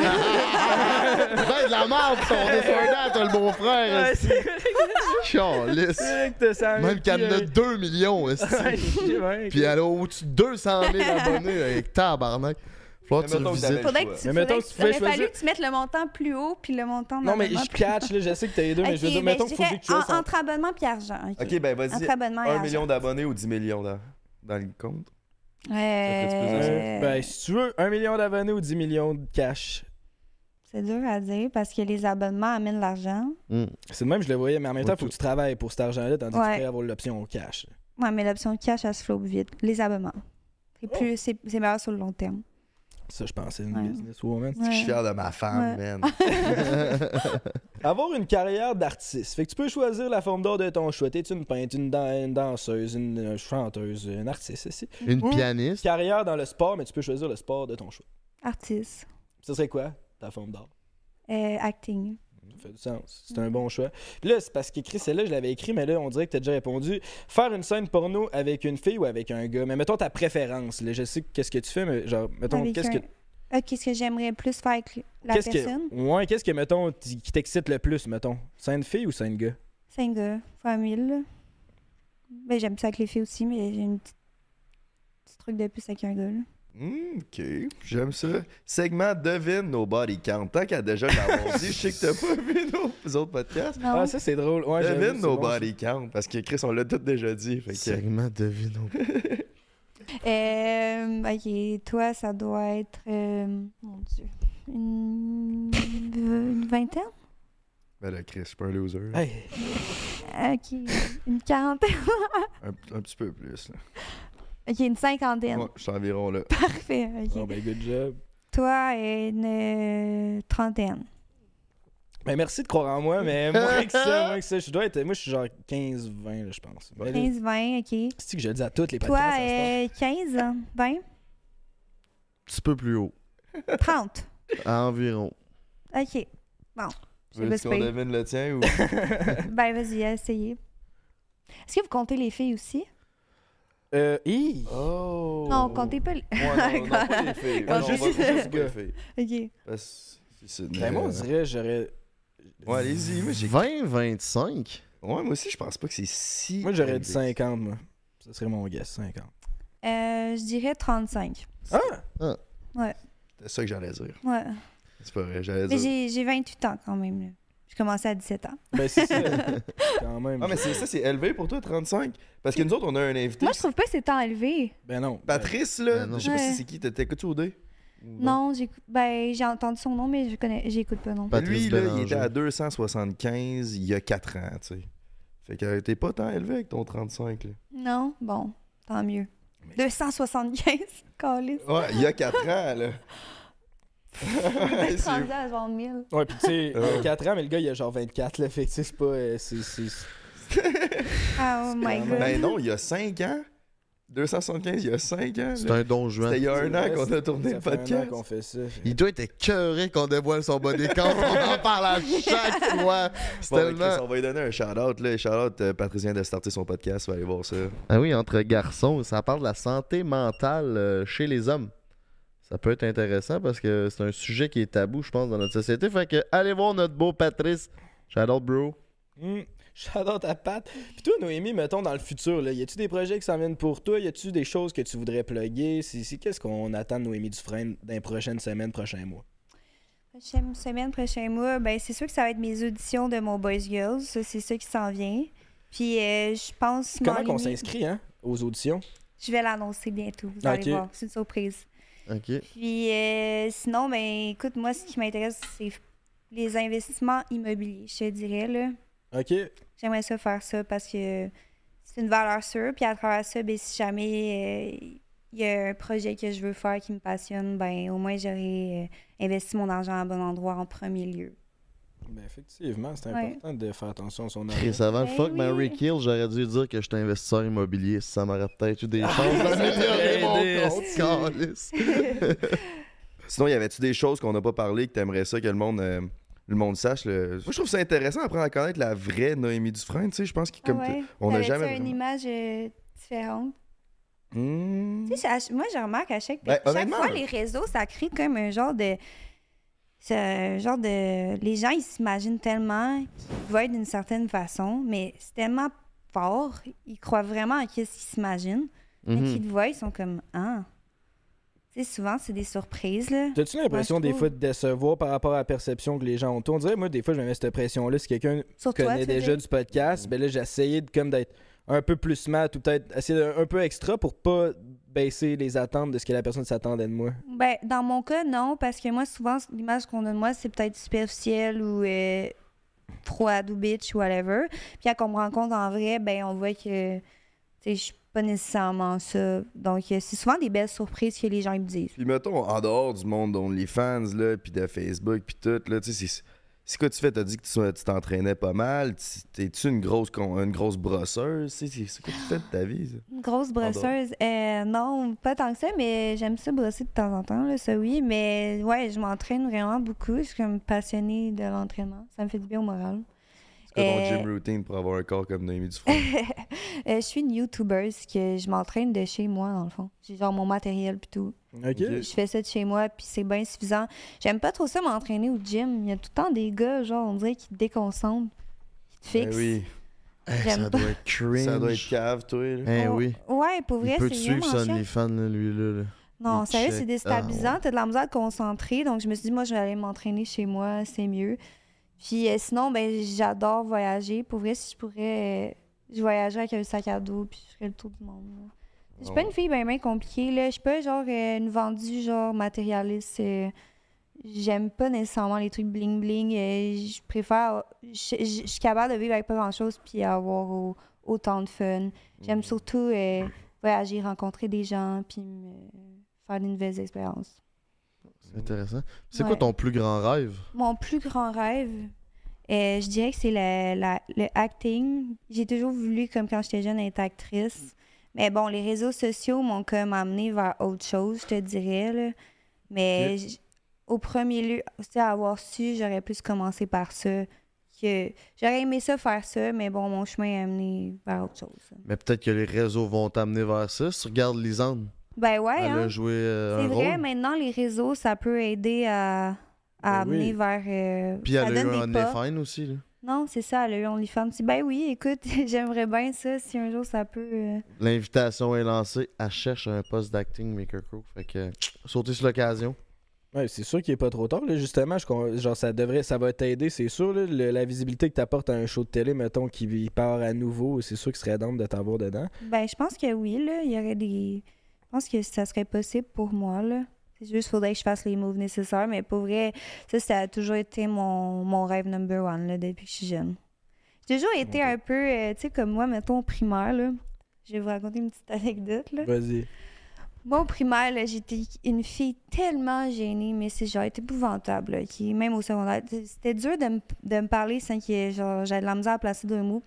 Ben de la merde, ton descendant, t'as le beau-frère. Ouais, esti. c'est vrai que t'as 100 000. Même qu'elle en a puis, 2 millions, esti. euh, ouais, Puis elle a au-dessus de 200 000 abonnés avec tabarnak. Que tu Faudrait que tu. Mais mettons faudrait que tu fallu que tu mettes le montant plus haut puis le montant Non, mais je catch, là, je sais que t'as les deux, mais je veux dire, ben, mettons qu'il faut que tu en- Entre abonnement puis argent. ok? Ben vas-y. Entre abonnement et 1 argent. million d'abonnés ou 10 millions dans, dans le compte. Euh, Ben, si tu veux 1 million d'abonnés ou 10 millions de cash, C'est dur à dire parce que les abonnements amènent l'argent. Hmm. c'est de même, je le voyais, mais en même temps, Ouais, il faut que tu travailles pour cet argent-là, tandis que tu Ouais. pourrais avoir l'option au cash. Ouais, mais l'option cash, elle se flotte vite. Les abonnements. C'est Oh. plus, c'est c'est meilleur sur le long terme. Ça, je pense, c'est une Ouais. businesswoman. Je suis fier de ma femme, Ouais. man. Avoir une carrière d'artiste. Fait que tu peux choisir la forme d'art de ton choix. T'es une peintre, une, dan- une danseuse, une euh, chanteuse, une artiste aussi. Une Ou pianiste. Carrière dans le sport, mais tu peux choisir le sport de ton choix. Artiste. Ça serait quoi, ta forme d'art? Euh, acting. Fait du sens. C'est un bon choix. Puis là, c'est parce qu'écrit celle-là, je l'avais écrit, mais là, on dirait que t'as déjà répondu. Faire une scène porno avec une fille ou avec un gars. Mais mettons ta préférence. Là. Je sais qu'est-ce que tu fais, mais genre, mettons, qu'est-ce un- que. Ah, Qu'est-ce que j'aimerais plus faire avec la personne? que. Ouais, qu'est-ce que, mettons, qui t'excite le plus, mettons? Scène fille ou scène gars? Un gars, famille. là. Ben, j'aime ça avec les filles aussi, mais j'ai une petite petit truc de plus avec un gars. Là. Ok, j'aime ça. Segment Devine nos body count. Tant qu'à déjà l'avoir dit, je sais que t'as pas vu nos autres podcasts. Non? Ah, ça, c'est drôle. Ouais, Devine nos bon, body count. Parce que Chris, on l'a tout déjà dit. Fait que... Segment devino. Euh, ok, toi, ça doit être. euh, mon Dieu. Une, une vingtaine? Ben là, Chris, je suis pas un loser. Hey, Ok. Une quarantaine? Un, un petit peu plus. Là. Ok, une cinquantaine. Ouais, je suis environ là. Parfait. ok. bon, ben, good job. Toi, une euh, trentaine. Ben, merci de croire en moi, mais moins que ça, moins que ça. Je dois être. Moi, je suis genre 15-20, là, je pense. Mais là, 15, 20, ok. C'est que je le dis à toutes les Toi, podcasts. à euh, 15, 20, petit peu plus haut. 30. Environ. Ok. Bon. Veux-tu qu'on devine le tien ou? Ben, vas-y, essayez. Est-ce que vous comptez les filles aussi? Euh, hi! Oh! Non, comptez pas les... Ouais, non, non, pas les filles. Quand Non, je suis- juste filles. Ok. Parce que c'est- Ben, moi, on dirait, j'aurais. Ouais, allez-y, moi j'ai. 20, 25. Ouais, moi aussi, je pense pas que c'est si. Moi, j'aurais dit élevé. 50, moi. Ça serait mon guess, 50. Euh, je dirais 35. Ah! C'est ça que j'allais dire. Ouais. C'est pas vrai, j'allais Mais dire. j'ai j'ai 28 ans quand même. là. J'ai commencé à 17 ans. Ben, c'est ça. Quand même. Ah, mais c'est ça, c'est élevé pour toi, 35? Parce que nous autres, on a un invité. Moi, je trouve pas que c'est tant élevé. Ben non. Patrice, là, Ben non. je sais pas Ouais. si c'est qui, t'écoutes-tu au dé? Non, j'écoute. Ben, j'ai entendu son nom, mais je connais, j'écoute pas non. Patrice Lui, là, il était à 275 il y a 4 ans, tu sais. Fait que t'es pas tant élevé avec ton 35, là. Non, bon, tant mieux. 275, calice. Ouais, il y a 4 ans, là. C'est- rendu à genre 1000. Ouais, pis tu sais, Euh. il a 4 ans, mais le gars, il a genre 24, là. Fait que tu sais, c'est pas. euh, c'est- c'est- Ah, oh my god. Ben non, il y a 5 ans. 275, il y a 5 ans. C'est un don juan. C'était il y a c'est un an qu'on a tourné le fait un an podcast. qu'on fait ça. Il doit être écœuré qu'on dévoile son body count. On en parle à chaque fois. C'est Bon, Chris, tellement... on va lui donner un shout-out. Là. Shout-out, euh, Patricien de starter son podcast. Va aller voir ça. Ah oui, entre garçons, ça parle de la santé mentale euh, chez les hommes. Ça peut être intéressant parce que c'est un sujet qui est tabou, je pense, dans notre société. Fait que allez voir notre beau Patrice. Shout-out, bro. Hum, Shout-out ta patte. Puis toi, Noémie, mettons dans le futur, là, y a-tu des projets qui s'en viennent pour toi? Y a-tu des choses que tu voudrais plugger? Qu'est-ce qu'on attend de Noémie Dufresne dans les prochaines semaines, prochains mois? Prochaine semaine, prochain mois, ben c'est sûr que ça va être mes auditions de mon Boys Girls. Ça, c'est ça qui s'en vient. Puis euh, je pense Comment qu'on s'inscrit, hein, aux auditions? Je vais l'annoncer bientôt. Vous Ok. allez voir. C'est une surprise. OK. Puis euh, sinon, ben écoute, moi, ce qui m'intéresse, c'est les investissements immobiliers, je te dirais. là. OK. J'aimerais ça faire ça parce que c'est une valeur sûre. Puis à travers ça, ben, si jamais euh, il y a un projet que je veux faire qui me passionne, ben au moins j'aurais euh, investi mon argent à bon endroit en premier lieu. Ben, effectivement, c'est Ouais. important de faire attention à son argent. Chris, avant le Ben fuck oui. Mary Kill, j'aurais dû dire que j'étais investisseur immobilier. Ça m'aurait peut-être eu des chances ça d'améliorer mon compte. Sinon, y avait-tu des choses qu'on n'a pas parlé que t'aimerais ça que le monde, euh, le monde sache? Moi, je trouve ça intéressant d'apprendre à connaître la vraie Noémie Dufresne. Tu sais, je pense que comme Ah ouais. on n'a jamais. une vraiment- image euh, différente? Hmm. Tu sais, moi, je remarque à chaque, Ben, chaque fois, les réseaux, ça crée comme un genre de. C'est un genre de. Les gens, ils s'imaginent tellement qu'ils vont être d'une certaine façon, mais c'est tellement fort, ils croient vraiment à ce qu'ils s'imaginent. Quand Mhm. ils te voient, ils sont comme Ah. Tu sais, souvent, c'est des surprises, là. T'as-tu l'impression Ouais, des trouve. fois de décevoir par rapport à la perception que les gens ont? On dirait, moi, des fois, je me mets cette pression-là. Si quelqu'un toi, connaît déjà du podcast, ben là, j'ai essayé de, comme d'être un peu plus mat ou peut-être essayer un peu extra pour pas baisser les attentes de ce que la personne s'attendait de moi? Ben, dans mon cas, non, parce que moi, souvent, l'image qu'on a de moi, c'est peut-être superficielle ou euh, froide ou bitch ou whatever. Puis quand on me rencontre en vrai, ben, on voit que, je suis pas nécessairement ça. Donc, euh, c'est souvent des belles surprises que les gens ils me disent. Puis mettons, en dehors du monde d'OnlyFans, là, puis de Facebook, puis tout, là, tu sais, c'est- c'est quoi tu fais? T'as dit que tu t'entraînais pas mal. Tu- T'es-tu une grosse, une grosse brosseuse? C'est quoi tu fais de ta vie, ça? Une grosse brosseuse, euh, non, pas tant que ça, mais j'aime ça brosser de temps en temps, là, ça oui. Mais ouais, je m'entraîne vraiment beaucoup. Je suis comme passionnée de l'entraînement. Ça me fait du bien au moral. C'est quoi ton Euh, gym routine pour avoir un corps comme Noémie Dufresne? Euh, je suis une YouTuber, que je m'entraîne de chez moi, dans le fond. J'ai genre mon matériel puis tout. OK? Je fais ça de chez moi, puis c'est bien suffisant. J'aime pas trop ça m'entraîner au gym. Il y a tout le temps des gars, genre, on dirait, qui te déconcentrent, qui te Ben fixent. oui, Eh, ça pas. doit être cringe. ça doit être cave, toi. là. Eh Oh, oui. Ouais, pour vrai, c'est suivre chiant. OnlyFans, là, lui, là. là. Non, sérieux, c'est déstabilisant. Ah, ouais. T'as de la misère à te concentrer. Donc, je me suis dit, moi, je vais aller m'entraîner chez moi, c'est mieux. Puis euh, sinon, ben, j'adore voyager. Pour vrai, si je pourrais, euh, je voyagerais avec un sac à dos, puis je ferais le tour du monde. là. Je suis pas Oh. une fille bien, compliquée. Là. Je suis pas genre euh, une vendue, genre matérialiste. euh, J'aime pas nécessairement les trucs bling-bling. euh, je préfère. Je je- je suis capable de vivre avec pas grand-chose, puis avoir au- autant de fun. J'aime surtout euh, voyager, rencontrer des gens, puis me- faire de nouvelles expériences. C'est intéressant. C'est Ouais. quoi ton plus grand rêve? Mon plus grand rêve, euh, je dirais que c'est la- le acting. J'ai toujours voulu, comme quand j'étais jeune, être actrice. Mais bon, les réseaux sociaux m'ont comme amené vers autre chose, je te dirais. là. Mais au premier lieu, avoir su, j'aurais plus commencé par ça. Que j'aurais aimé ça faire ça, mais bon, mon chemin est amené vers autre chose. Mais peut-être que les réseaux vont t'amener vers ça. Si tu regardes Lisande, Ben ouais, elle hein? a joué euh, C'est un vrai, rôle. maintenant, les réseaux, ça peut aider à, à Ben oui. amener vers. euh, Puis ça elle a eu donne un des pas. OnlyFans aussi. Là. Non, c'est ça, elle a eu OnlyFans. Ben oui, écoute, j'aimerais bien ça si un jour ça peut. euh, L'invitation est lancée. Elle cherche un poste d'acting Maker Crew. Fait que sautez sur l'occasion. Ouais, c'est sûr qu'il est pas trop tard. Là, justement, je, con- genre, ça devrait, ça va t'aider, c'est sûr. là, le- la visibilité que t'apportes à un show de télé, mettons, qui part à nouveau, c'est sûr qu'il serait d'âme de t'avoir dedans. Ben, je pense que oui, là. Il y aurait des. Je pense que ça serait possible pour moi, là. C'est juste qu'il faudrait que je fasse les moves nécessaires. Mais pour vrai, ça, ça a toujours été mon, mon rêve number one, là, depuis que je suis jeune. J'ai toujours été un peu, euh, tu sais, comme moi, mettons, au primaire, là. Je vais vous raconter une petite anecdote, là. Vas-y. Moi, au primaire, là, j'étais une fille tellement gênée, mais c'est genre épouvantable, là, qui, même au secondaire. C'était dur de me, de me parler sans que genre, j'avais de la misère à placer deux mots.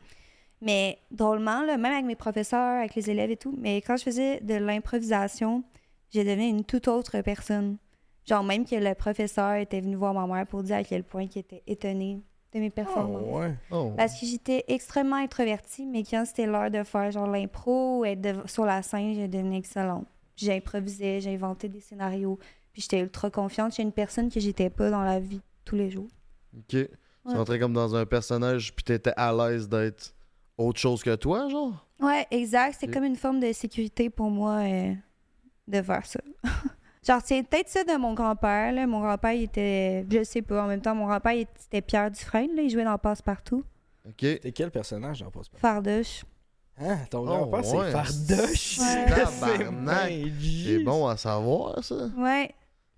Mais drôlement, là, même avec mes professeurs, avec les élèves et tout, mais quand je faisais de l'improvisation, j'ai devenu une toute autre personne. Genre, même que le professeur était venu voir ma mère pour dire à quel point il était étonné de mes performances. ouais. Oh. Parce que j'étais extrêmement introvertie, mais quand c'était l'heure de faire genre l'impro ou être de- sur la scène, j'ai devenu excellente. J'improvisais, j'inventais des scénarios, puis j'étais ultra confiante. J'étais une personne que j'étais pas dans la vie tous les jours. Ok. Tu rentrais comme dans un personnage, puis t'étais à l'aise d'être autre chose que toi, genre? Ouais, exact. C'est comme une forme de sécurité pour moi euh, de faire ça. genre, c'est peut-être ça de mon grand-père. Mon grand-père, il était. Je sais pas. En même temps, mon grand-père, il- c'était Pierre Dufresne. Là. Il jouait dans Passe-Partout. Ok. T'es quel personnage dans Passe Fardoche. Hein? Ton Oh, grand-père, c'est. Fardoche? Ouais. C'est bon à savoir, ça. Ouais.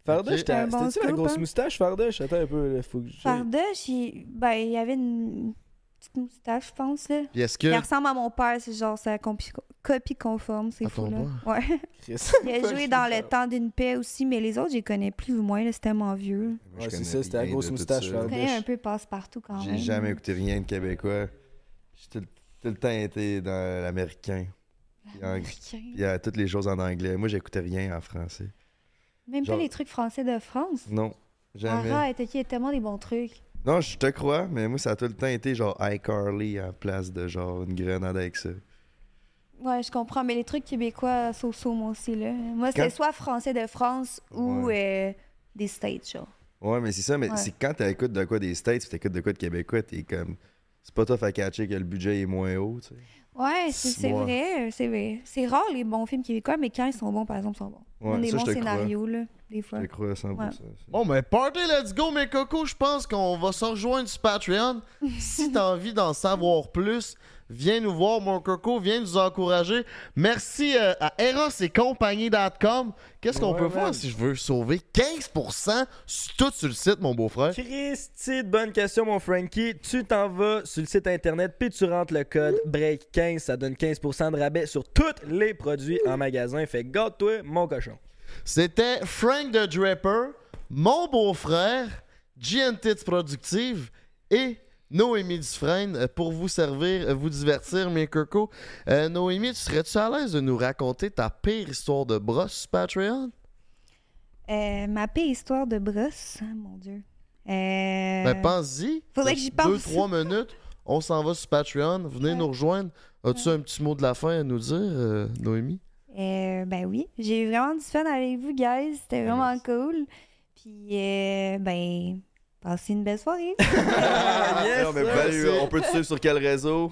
Fardoche, Ok. t'as- Un bon la grosse hein? moustache, Fardoche? Attends un peu, là, faut que je... Fardoche, il... Ben, il y avait une petite moustache, je pense. Là. Puis est-ce que. Il ressemble à mon père, c'est genre sa compi- copie conforme, c'est À fou. ton Là. Ouais. Il a joué dans Le Temps d'une paix aussi, mais les autres, je les connais plus ou moins, là, c'est tellement vieux. Moi, je Ouais, c'est connais ça, c'était la rien grosse de tout moustache, ça. Je connais un peu passe-partout quand même. J'ai jamais écouté rien de québécois. J'ai tout, tout le temps été dans l'américain. Puis en- Américain. Il y a toutes les choses en anglais. Moi, j'écoutais rien en français. Même genre- pas les trucs français de France? Non, jamais. Arrête, ok, il y a tellement des bons trucs. Non, je te crois, mais moi, ça a tout le temps été genre iCarly à la place de genre une grenade avec ça. Ouais, je comprends, mais les trucs québécois, so-so, moi aussi, là. Moi, Quand- soit français de France ou euh, des States, genre. Ouais, mais c'est ça, mais Ouais. c'est quand t'écoutes de quoi des States, puis t'écoutes de quoi de québécois, t'es comme. C'est pas tough à catcher que le budget est moins haut, tu sais. Ouais, c'est c'est vrai, c'est vrai. C'est rare les bons films québécois, mais quand ils sont bons, par exemple, ils sont bons. Ils ont Ouais, des ça, bons je te crois. scénarios, là, des Je fois. te crois à 100%. Ouais. ça. Bon, mais party, let's go, mes cocos. Je pense qu'on va se rejoindre sur Patreon. si t'as envie d'en savoir plus, viens nous voir, mon coco. Viens nous encourager. Merci euh, à Eros et compagnie.com. Qu'est-ce qu'on Ouais, peut man. faire si je veux sauver 15% sur- tout sur le site, mon beau-frère? Christy, bonne question, mon Frankie. Tu t'en vas sur le site internet, puis tu rentres le code BREAK15. Ça donne 15% de rabais sur tous les produits en magasin. Fait gâte-toi, mon cochon. C'était Frank the Draper, mon beau-frère, GNT Productive et Noémie Dufresne euh, pour vous servir, euh, vous divertir, mes cocos. Euh, Noémie, tu serais-tu à l'aise de nous raconter ta pire histoire de brosse sur Patreon? Euh, ma pire histoire de brosse, ah, mon Dieu. Euh, Ben, pense-y. faudrait que j'y Deux, pense. trois minutes, on s'en va sur Patreon. Venez Ouais. nous rejoindre. As-tu un petit mot de la fin à nous dire, Noémie? ben oui, j'ai eu vraiment du fun avec vous, guys. C'était vraiment cool. Puis, ben, passez une belle soirée. Non, mais sir. Valu, on peut te suivre sur quel réseau?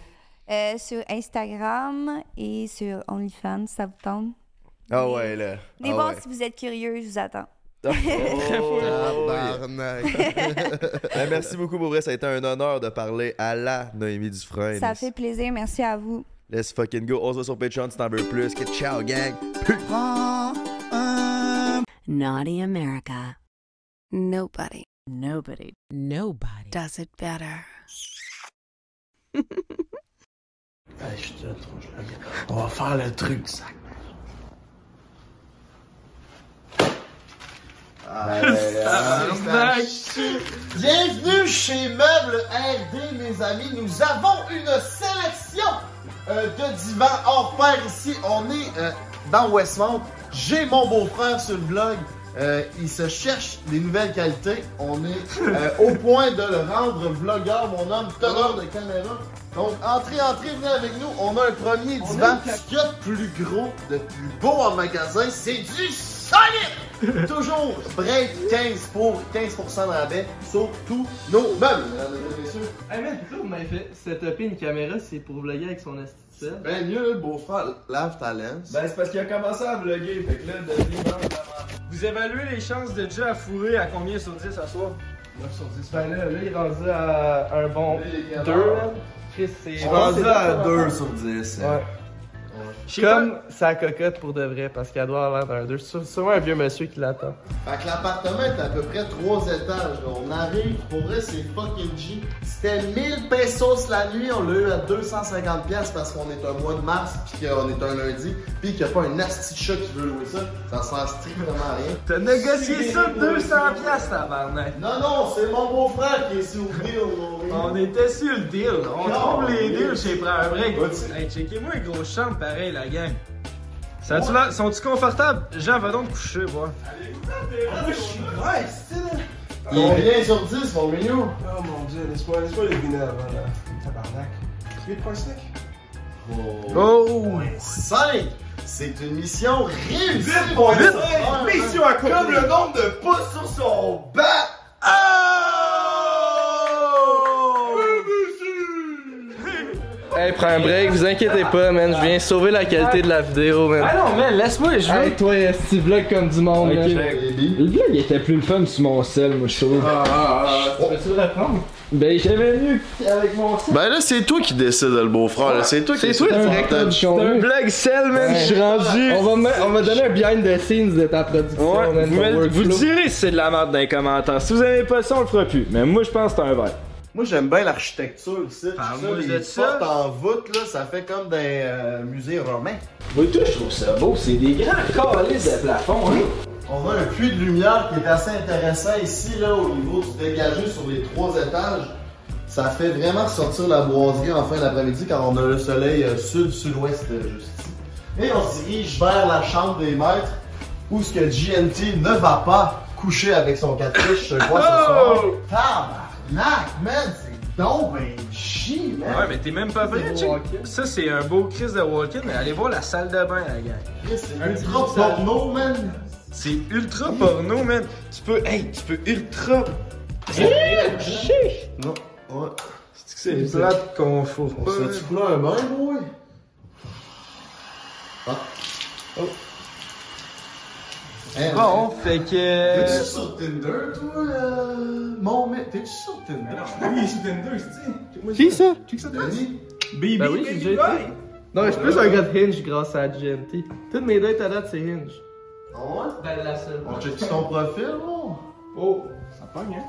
Euh, sur Instagram et sur OnlyFans, ça vous tente? Ah ouais, là. Ah bons, ouais. si vous êtes curieux, je vous attends. Oh. Ben, merci beaucoup, pour vrai. Ça a été un honneur de parler à la Noémie Dufresne. Ça fait plaisir, merci à vous. Let's fucking go. On se voit sur Patreon si t'en veux plus. Que ciao, gang. Naughty America. Nobody, nobody, nobody does it better. Hey, je te trouve, je l'aime bien. On va faire le truc du sac. Bienvenue chez Meubles RD, mes amis. Nous avons une sélection euh, de divans hors pair ici. On est euh, dans Westmount. J'ai mon beau-frère sur le vlog. Euh, il se cherche des nouvelles qualités. On est euh, au point de le rendre vlogueur, mon homme, teneur de caméra. Donc, entrez, entrez, venez avec nous. On a un premier divan. Ce qu'il y a de plus gros, de plus beau en magasin, c'est du solide! Toujours break 15 pour 15% de rabais sur tous nos meubles, mesdames et messieurs. Hey man, pourquoi vous m'avez fait setuper une caméra c'est pour vlogger avec son Ben mieux, le beau-frère, lave ta lens. Ben, c'est parce qu'il a commencé à vlogger, fait que là, Denis mange la merde. Vous évaluez les chances de déjà à fourrer à combien sur 10 à soir? 9 sur 10. Ben là, là, il est rendu à un bon 2. Chris, c'est. Rendu à c'est- 2 sur 10. hein. Ouais. Comme sa cocotte pour de vrai, parce qu'elle doit avoir l'air d'un 2. C'est sûrement un vieux monsieur qui l'attend. Fait que l'appartement est à peu près 3 étages. là. On arrive, pour vrai, c'est fucking G. C'était 1000 pesos la nuit, on l'a eu à 250 pièces parce qu'on est un mois de mars, puis qu'on est un lundi, puis qu'il n'y a pas un asti chat qui veut louer ça. Ça sert strictement à rien. T'as négocié ça 200 piastres, tabarnak. Non, non, c'est mon beau-frère qui est sur le deal. mon On était sur le deal. On Non, trouve les deals chez Prends un break. Hey, checkez-moi une grosse chambre pareil, la gang. Ça tu là, sont-ils confortables? Jean, va donc te coucher, voir. Combien sur 10, mon mignon? Oh mon dieu, laisse-moi laisse-moi deviner avant là. Tabarnak. 8.5? Oh! 5! C'est une mission réussie! Ouais, Mission ouais. accomplie. Comme le nombre de pouces sur son bat! Hey, prends un break, vous inquiétez pas, man. Je viens sauver la qualité de la vidéo, man. Ah non, man, laisse-moi, je veux. Hey, toi, Steve vlog comme du monde, Ok. man. Le vlog il était plus le fun sur mon sel, moi, je trouve. Peux-tu le reprendre? Ben, j'avais mieux avec mon sel. Ben là, c'est toi qui décides, le beau-frère. là. C'est toi qui C'est décides. toi le directeur du C'est un vlog sel, man, je suis rendu. On va, me- on va donner un behind the scenes de ta production, Ouais, man. vous, ton me- vous workflow. direz si c'est de la merde dans les commentaires. Si vous aimez pas ça, on le fera plus. Mais moi, je pense que c'est un verre. Moi, j'aime bien l'architecture ici. Parle-moi Ça, de les ça. en voûte, là, ça fait comme des euh, musées romains. Moi, tout, je trouve ça beau. C'est des grands calices de plafond, hein. On a un puits de lumière qui est assez intéressant ici, là, au niveau du dégagé sur les trois étages. Ça fait vraiment ressortir la boiserie en fin d'après-midi quand on a le soleil euh, sud-sud-ouest euh, juste ici. Et on se dirige vers la chambre des maîtres où ce que GNT ne va pas coucher avec son catfish ce soir. ce soir. Tabarnak, man, c'est donc ben chi, man. Ouais, mais t'es même pas vrai, check. Ça, c'est un beau Chris de walk-in, mais allez voir la salle de bain, la gang. Chris, C'est ultra porno, man. C'est ultra porno, man. Tu peux, hey, tu peux ultra. Non, ouais. C'est plate qu'on fourre On pas. se fait-tu là un bain, boy? Ah. Oh. Hey, Bon, fait que. T'es-tu sur Tinder, toi, euh, mon mec? T'es-tu sur Tinder? Oui, il est sur Tinder, c'est Qui ça? Tu sais que ça? Baby, Ben oui, déjà été. Non, je suis plus un gars de Hinge grâce à GNT. Toutes mes dates à date, c'est Hinge. Ah ouais? Ben, la seule. On check ton profil, là? Oh, ça pogne, hein?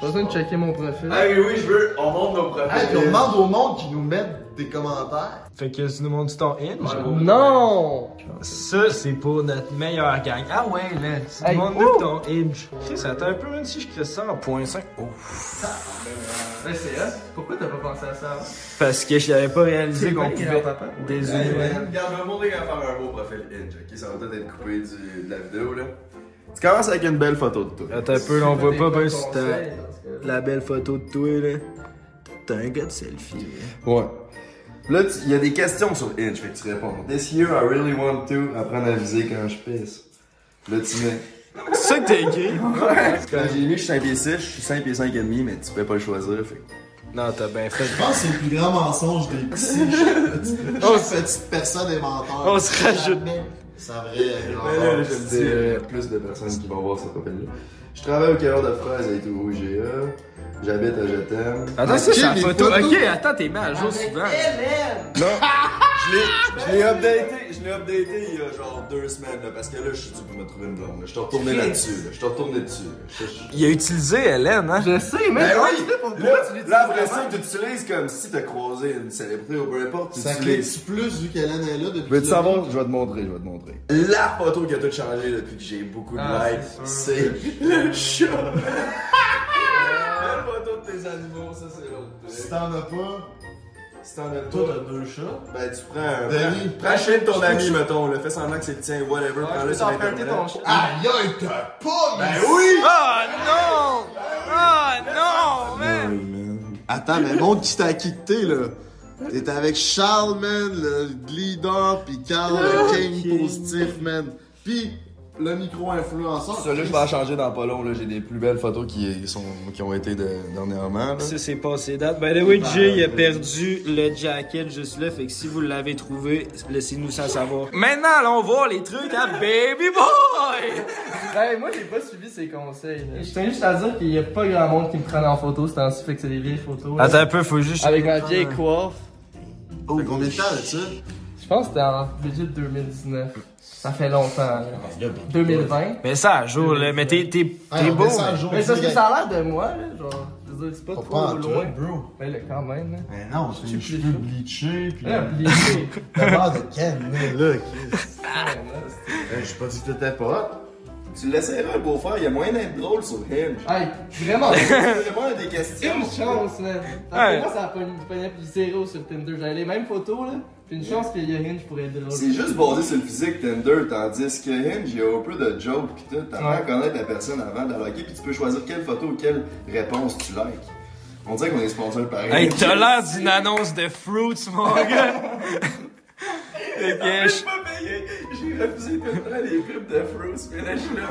Pas besoin de checker mon profil. oui, oui, je veux. On monte nos profils. Hey, puis on demande au monde qui nous mettent des commentaires. Fait que tu nous montres ton hinge. Non! Ça, c'est pour notre meilleure gang. Ah ouais, là. Tu Hey, nous montres ouh! ton hinge. Chris, attends un peu, même si je crée ça en point 5. Oh. Ben, c'est ça. Pourquoi t'as pas pensé à ça? Parce que je n'avais pas réalisé qu'on pouvait grand-papa. dézoomer. Regarde, je vais montrer comment faire un beau profil Inge, ok? Ça va peut-être être coupé du- de la vidéo, là. Tu commences avec une belle photo de toi. Attends un peu, on voit pas bien Des sur la belle photo de toi, là. T'as un gars de selfie. Ouais. Là, il y a des questions sur Inch, fait que tu réponds. This year, I really want to apprendre à viser quand je pisse. Là, tu mets. C'est ça que t'as écrit? Quand j'ai mis, je suis 5 pieds 6, je suis 5 pieds 5 et demi, mais tu peux pas le choisir, fait que- Non, t'as bien fait. Je pense que c'est le plus grand mensonge des psy. Chaque petite personne est menteur. On se rajoute. Il y a plus de personnes qui vont voir ce profil-là. Je travaille au cœur de fraises avec tout GA. J'habite à Je t'aime. Attends, ça, c'est la photo. Ok, attends, t'es mis à jour souvent. Non, je l'ai, updaté, je l'ai updaté il y a genre deux semaines, là, parce que là, je suis dû pour me trouver une blonde. là. Je suis retourné là-dessus, là. Je suis retourné dessus. là. Je- je- Il a utilisé Hélène, hein? Je sais, mais Ben comment oui! tu fais pour Là, pourquoi tu l'utilises là, après ça, vraiment? tu utilises comme si t'as croisé une célébrité ou peu importe. Tu Ça utilises. clique plus vu qu'Hélène est là depuis. Veux-tu le savoir? Je vais te montrer, je vais te montrer. La photo qui a tout changé depuis que j'ai beaucoup de Ah, likes, c'est c'est le chat. La photo de tes animaux, ça c'est l'autre. Si t'en as pas, Si t'en as toi pas, t'as deux chats. ben tu prends un. Denis. Prends, prends le chien de ton ami, mettons, le fais semblant que c'est le tien, whatever, Ouais, je prends-le sur internet. ton chien. Aïe aïe, t'as pas Ben oui! Oh non! Oh non, man! Attends, mais montre qui t'a quitté, là. T'es avec Charles, man, le leader, pis Carl, le king positif, man. Pis le micro-influenceur. Ça, là, je vais en changer dans pas long. là. J'ai des plus belles photos qui, sont, qui ont été de, dernièrement. là. Ça, c'est passé date. By the way, Jay, il a perdu le jacket juste là. Fait que si vous l'avez trouvé, laissez-nous ça savoir. Maintenant, allons voir les trucs à Baby Boy! Hey, moi, j'ai pas suivi ses conseils. là. Je tiens juste à dire qu'il y a pas grand monde qui me prenne en photo, c'est ainsi fait que c'est des vieilles photos. là. Attends un peu, faut juste. Avec ma vieille coiffe. Fait combien de temps là-dessus? Je pense que c'était en budget 2019. Ça fait longtemps. là. 2020. Mais ça à jour, là. Mais t'es, t'es, t'es beau. mais- Mais c'est parce que ça a l'air de moi, là. Genre, je veux dire, c'est pas Pas trop en loin. bro. Mais là, quand même, là. Mais non, c'est plus cheveux chaud. bleachés, pis Là, bliché. T'as l'air de Ken, là, là, Chris. Là, J'ai pas dit que t'étais pas Tu l'essayeras, le beau-frère. Il y a moyen d'être drôle sur Hinge. Hey, vraiment. Vraiment, des questions. Une chance, man. Parce que moi, ça a pas pogné plus zéro sur Tinder. J'avais les mêmes photos, là. Puis une chance a Hinge pour être drôle. C'est juste basé sur le physique Tinder, tandis que Hinge, il y a un peu de joke pis tout. T'apprends à Ouais. connaître la personne avant de la liker, pis tu peux choisir quelle photo ou quelle réponse tu likes. On dirait qu'on est sponsor par Hey, Hinge. t'as l'air d'une annonce de Fruits, mon gars! Que J'ai je- pas payé, j'ai refusé tout le temps les pubs de Fruits, mais là je suis là.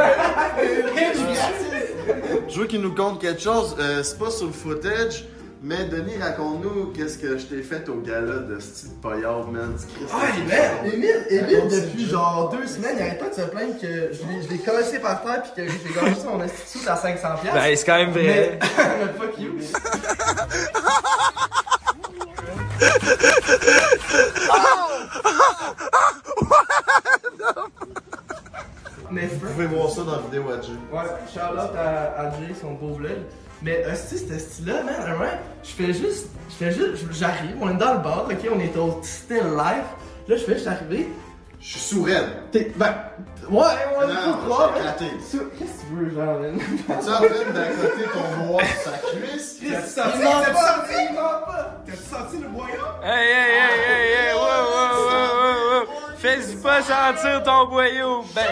Je veux qu'il nous compte quelque chose. Euh, c'est pas sur le footage, mais Denis, raconte-nous qu'est-ce que je t'ai fait au gala de style paillard, man. Ouais, man! Émile, Émile, depuis genre deux semaines, il arrête pas de se plaindre que je l'ai- je l'ai collé par terre pis que j'ai gagné mon institut à 500$. piastres. Ben, c'est quand même vrai. Mais, fuck you. Mais Vous pouvez voir ça dans la vidéo à Jay. Ouais, shout-out à, à Jay, son beau vlog. Mais hostie, ce style-là, man, vraiment, je fais juste, je fais juste, j'arrive, on est dans le bar, ok, on est au still life. Là, je fais juste arriver. Je suis sourd-raide. T'es, ben, ouais, ouais, éclaté. Sou- Qu'est-ce que tu veux, genre, man? T'es-tu en train d'accoter ton noir sur sa cuisse? Ment pas, il ment pas. T'as-tu senti le boyau? Hey, hey, hey, hey, hey, wow, wow, wow, wow, wow. Fais-y pas sentir ton boyau. Ben,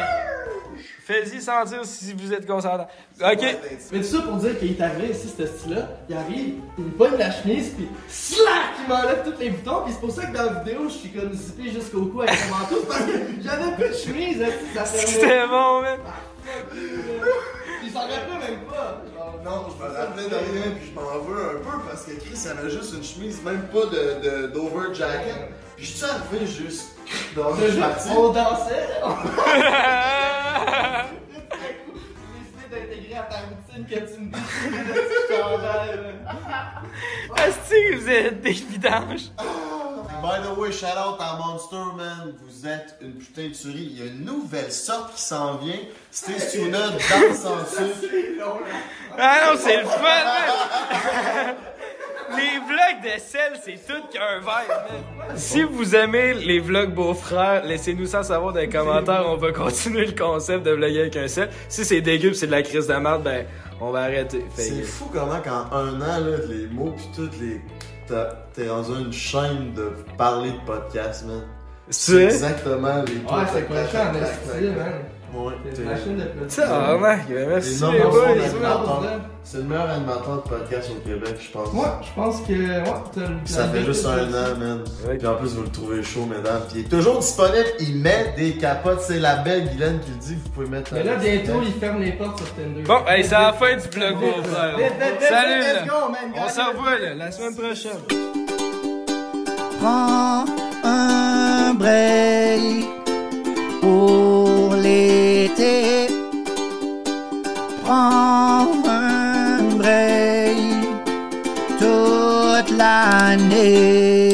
fais-y sentir si vous êtes consentant. Ok. Mais tout ça pour dire qu'il est arrivé ici, ce style-là, il arrive, il me pogne la chemise, pis slack, il m'enlève tous les boutons, pis c'est pour ça que dans la vidéo, je suis comme zippé jusqu'au cou avec mon manteau, parce que j'avais plus de chemise, hein, ça. C'était bon, man. Pis il s'en rappelait même pas. Genre, Non, je me rappelais de rien, puis je m'en veux un peu parce que Chris avait juste une chemise, même pas de, de, d'over jacket. Je suis arrivé juste dans le juste, parti. on dansait, on d'intégrer à ta routine que tu me dis là. Est-ce que vous êtes des vidanges? By the way, shout out à Monster Man, vous êtes une putain de tuerie. Il y a une nouvelle sorte qui s'en vient. Stay tuned, danse en sucre. Ah non, c'est le fun. Les vlogs de sel, c'est tout qu'un verre, man. Si vous aimez les vlogs beaux-frères, laissez-nous ça savoir dans les commentaires. On va continuer le concept de vlogger avec un sel. Si c'est dégueu pis c'est de la crise de merde, ben, on va arrêter. C'est fou comment qu'en un an, là, les mots pis toutes les... T'es dans une chaîne de parler de podcast, man. C'est exactement les Ouais, c'est quoi ça, man. Ouais, C'est une machine de arnaque, ben, merci les number boys. C'est le meilleur animateur de podcast au Québec, je pense. Moi, je pense que. Ouais, t'as le- Ça fait juste un an, man. Ouais. Puis en plus, vous le trouvez chaud, mesdames. Puis il est toujours disponible. Il met des capotes. C'est la belle Guylaine qui le dit. Vous pouvez mettre Mais là, bientôt, il ferme les portes sur Tinder. Bon, hey, c'est la fin du. Vite, vite, vite, Salut, let's là. go, man, On se revoit, là, la semaine prochaine. Prends un break pour l'été. Prends un break toute l'année.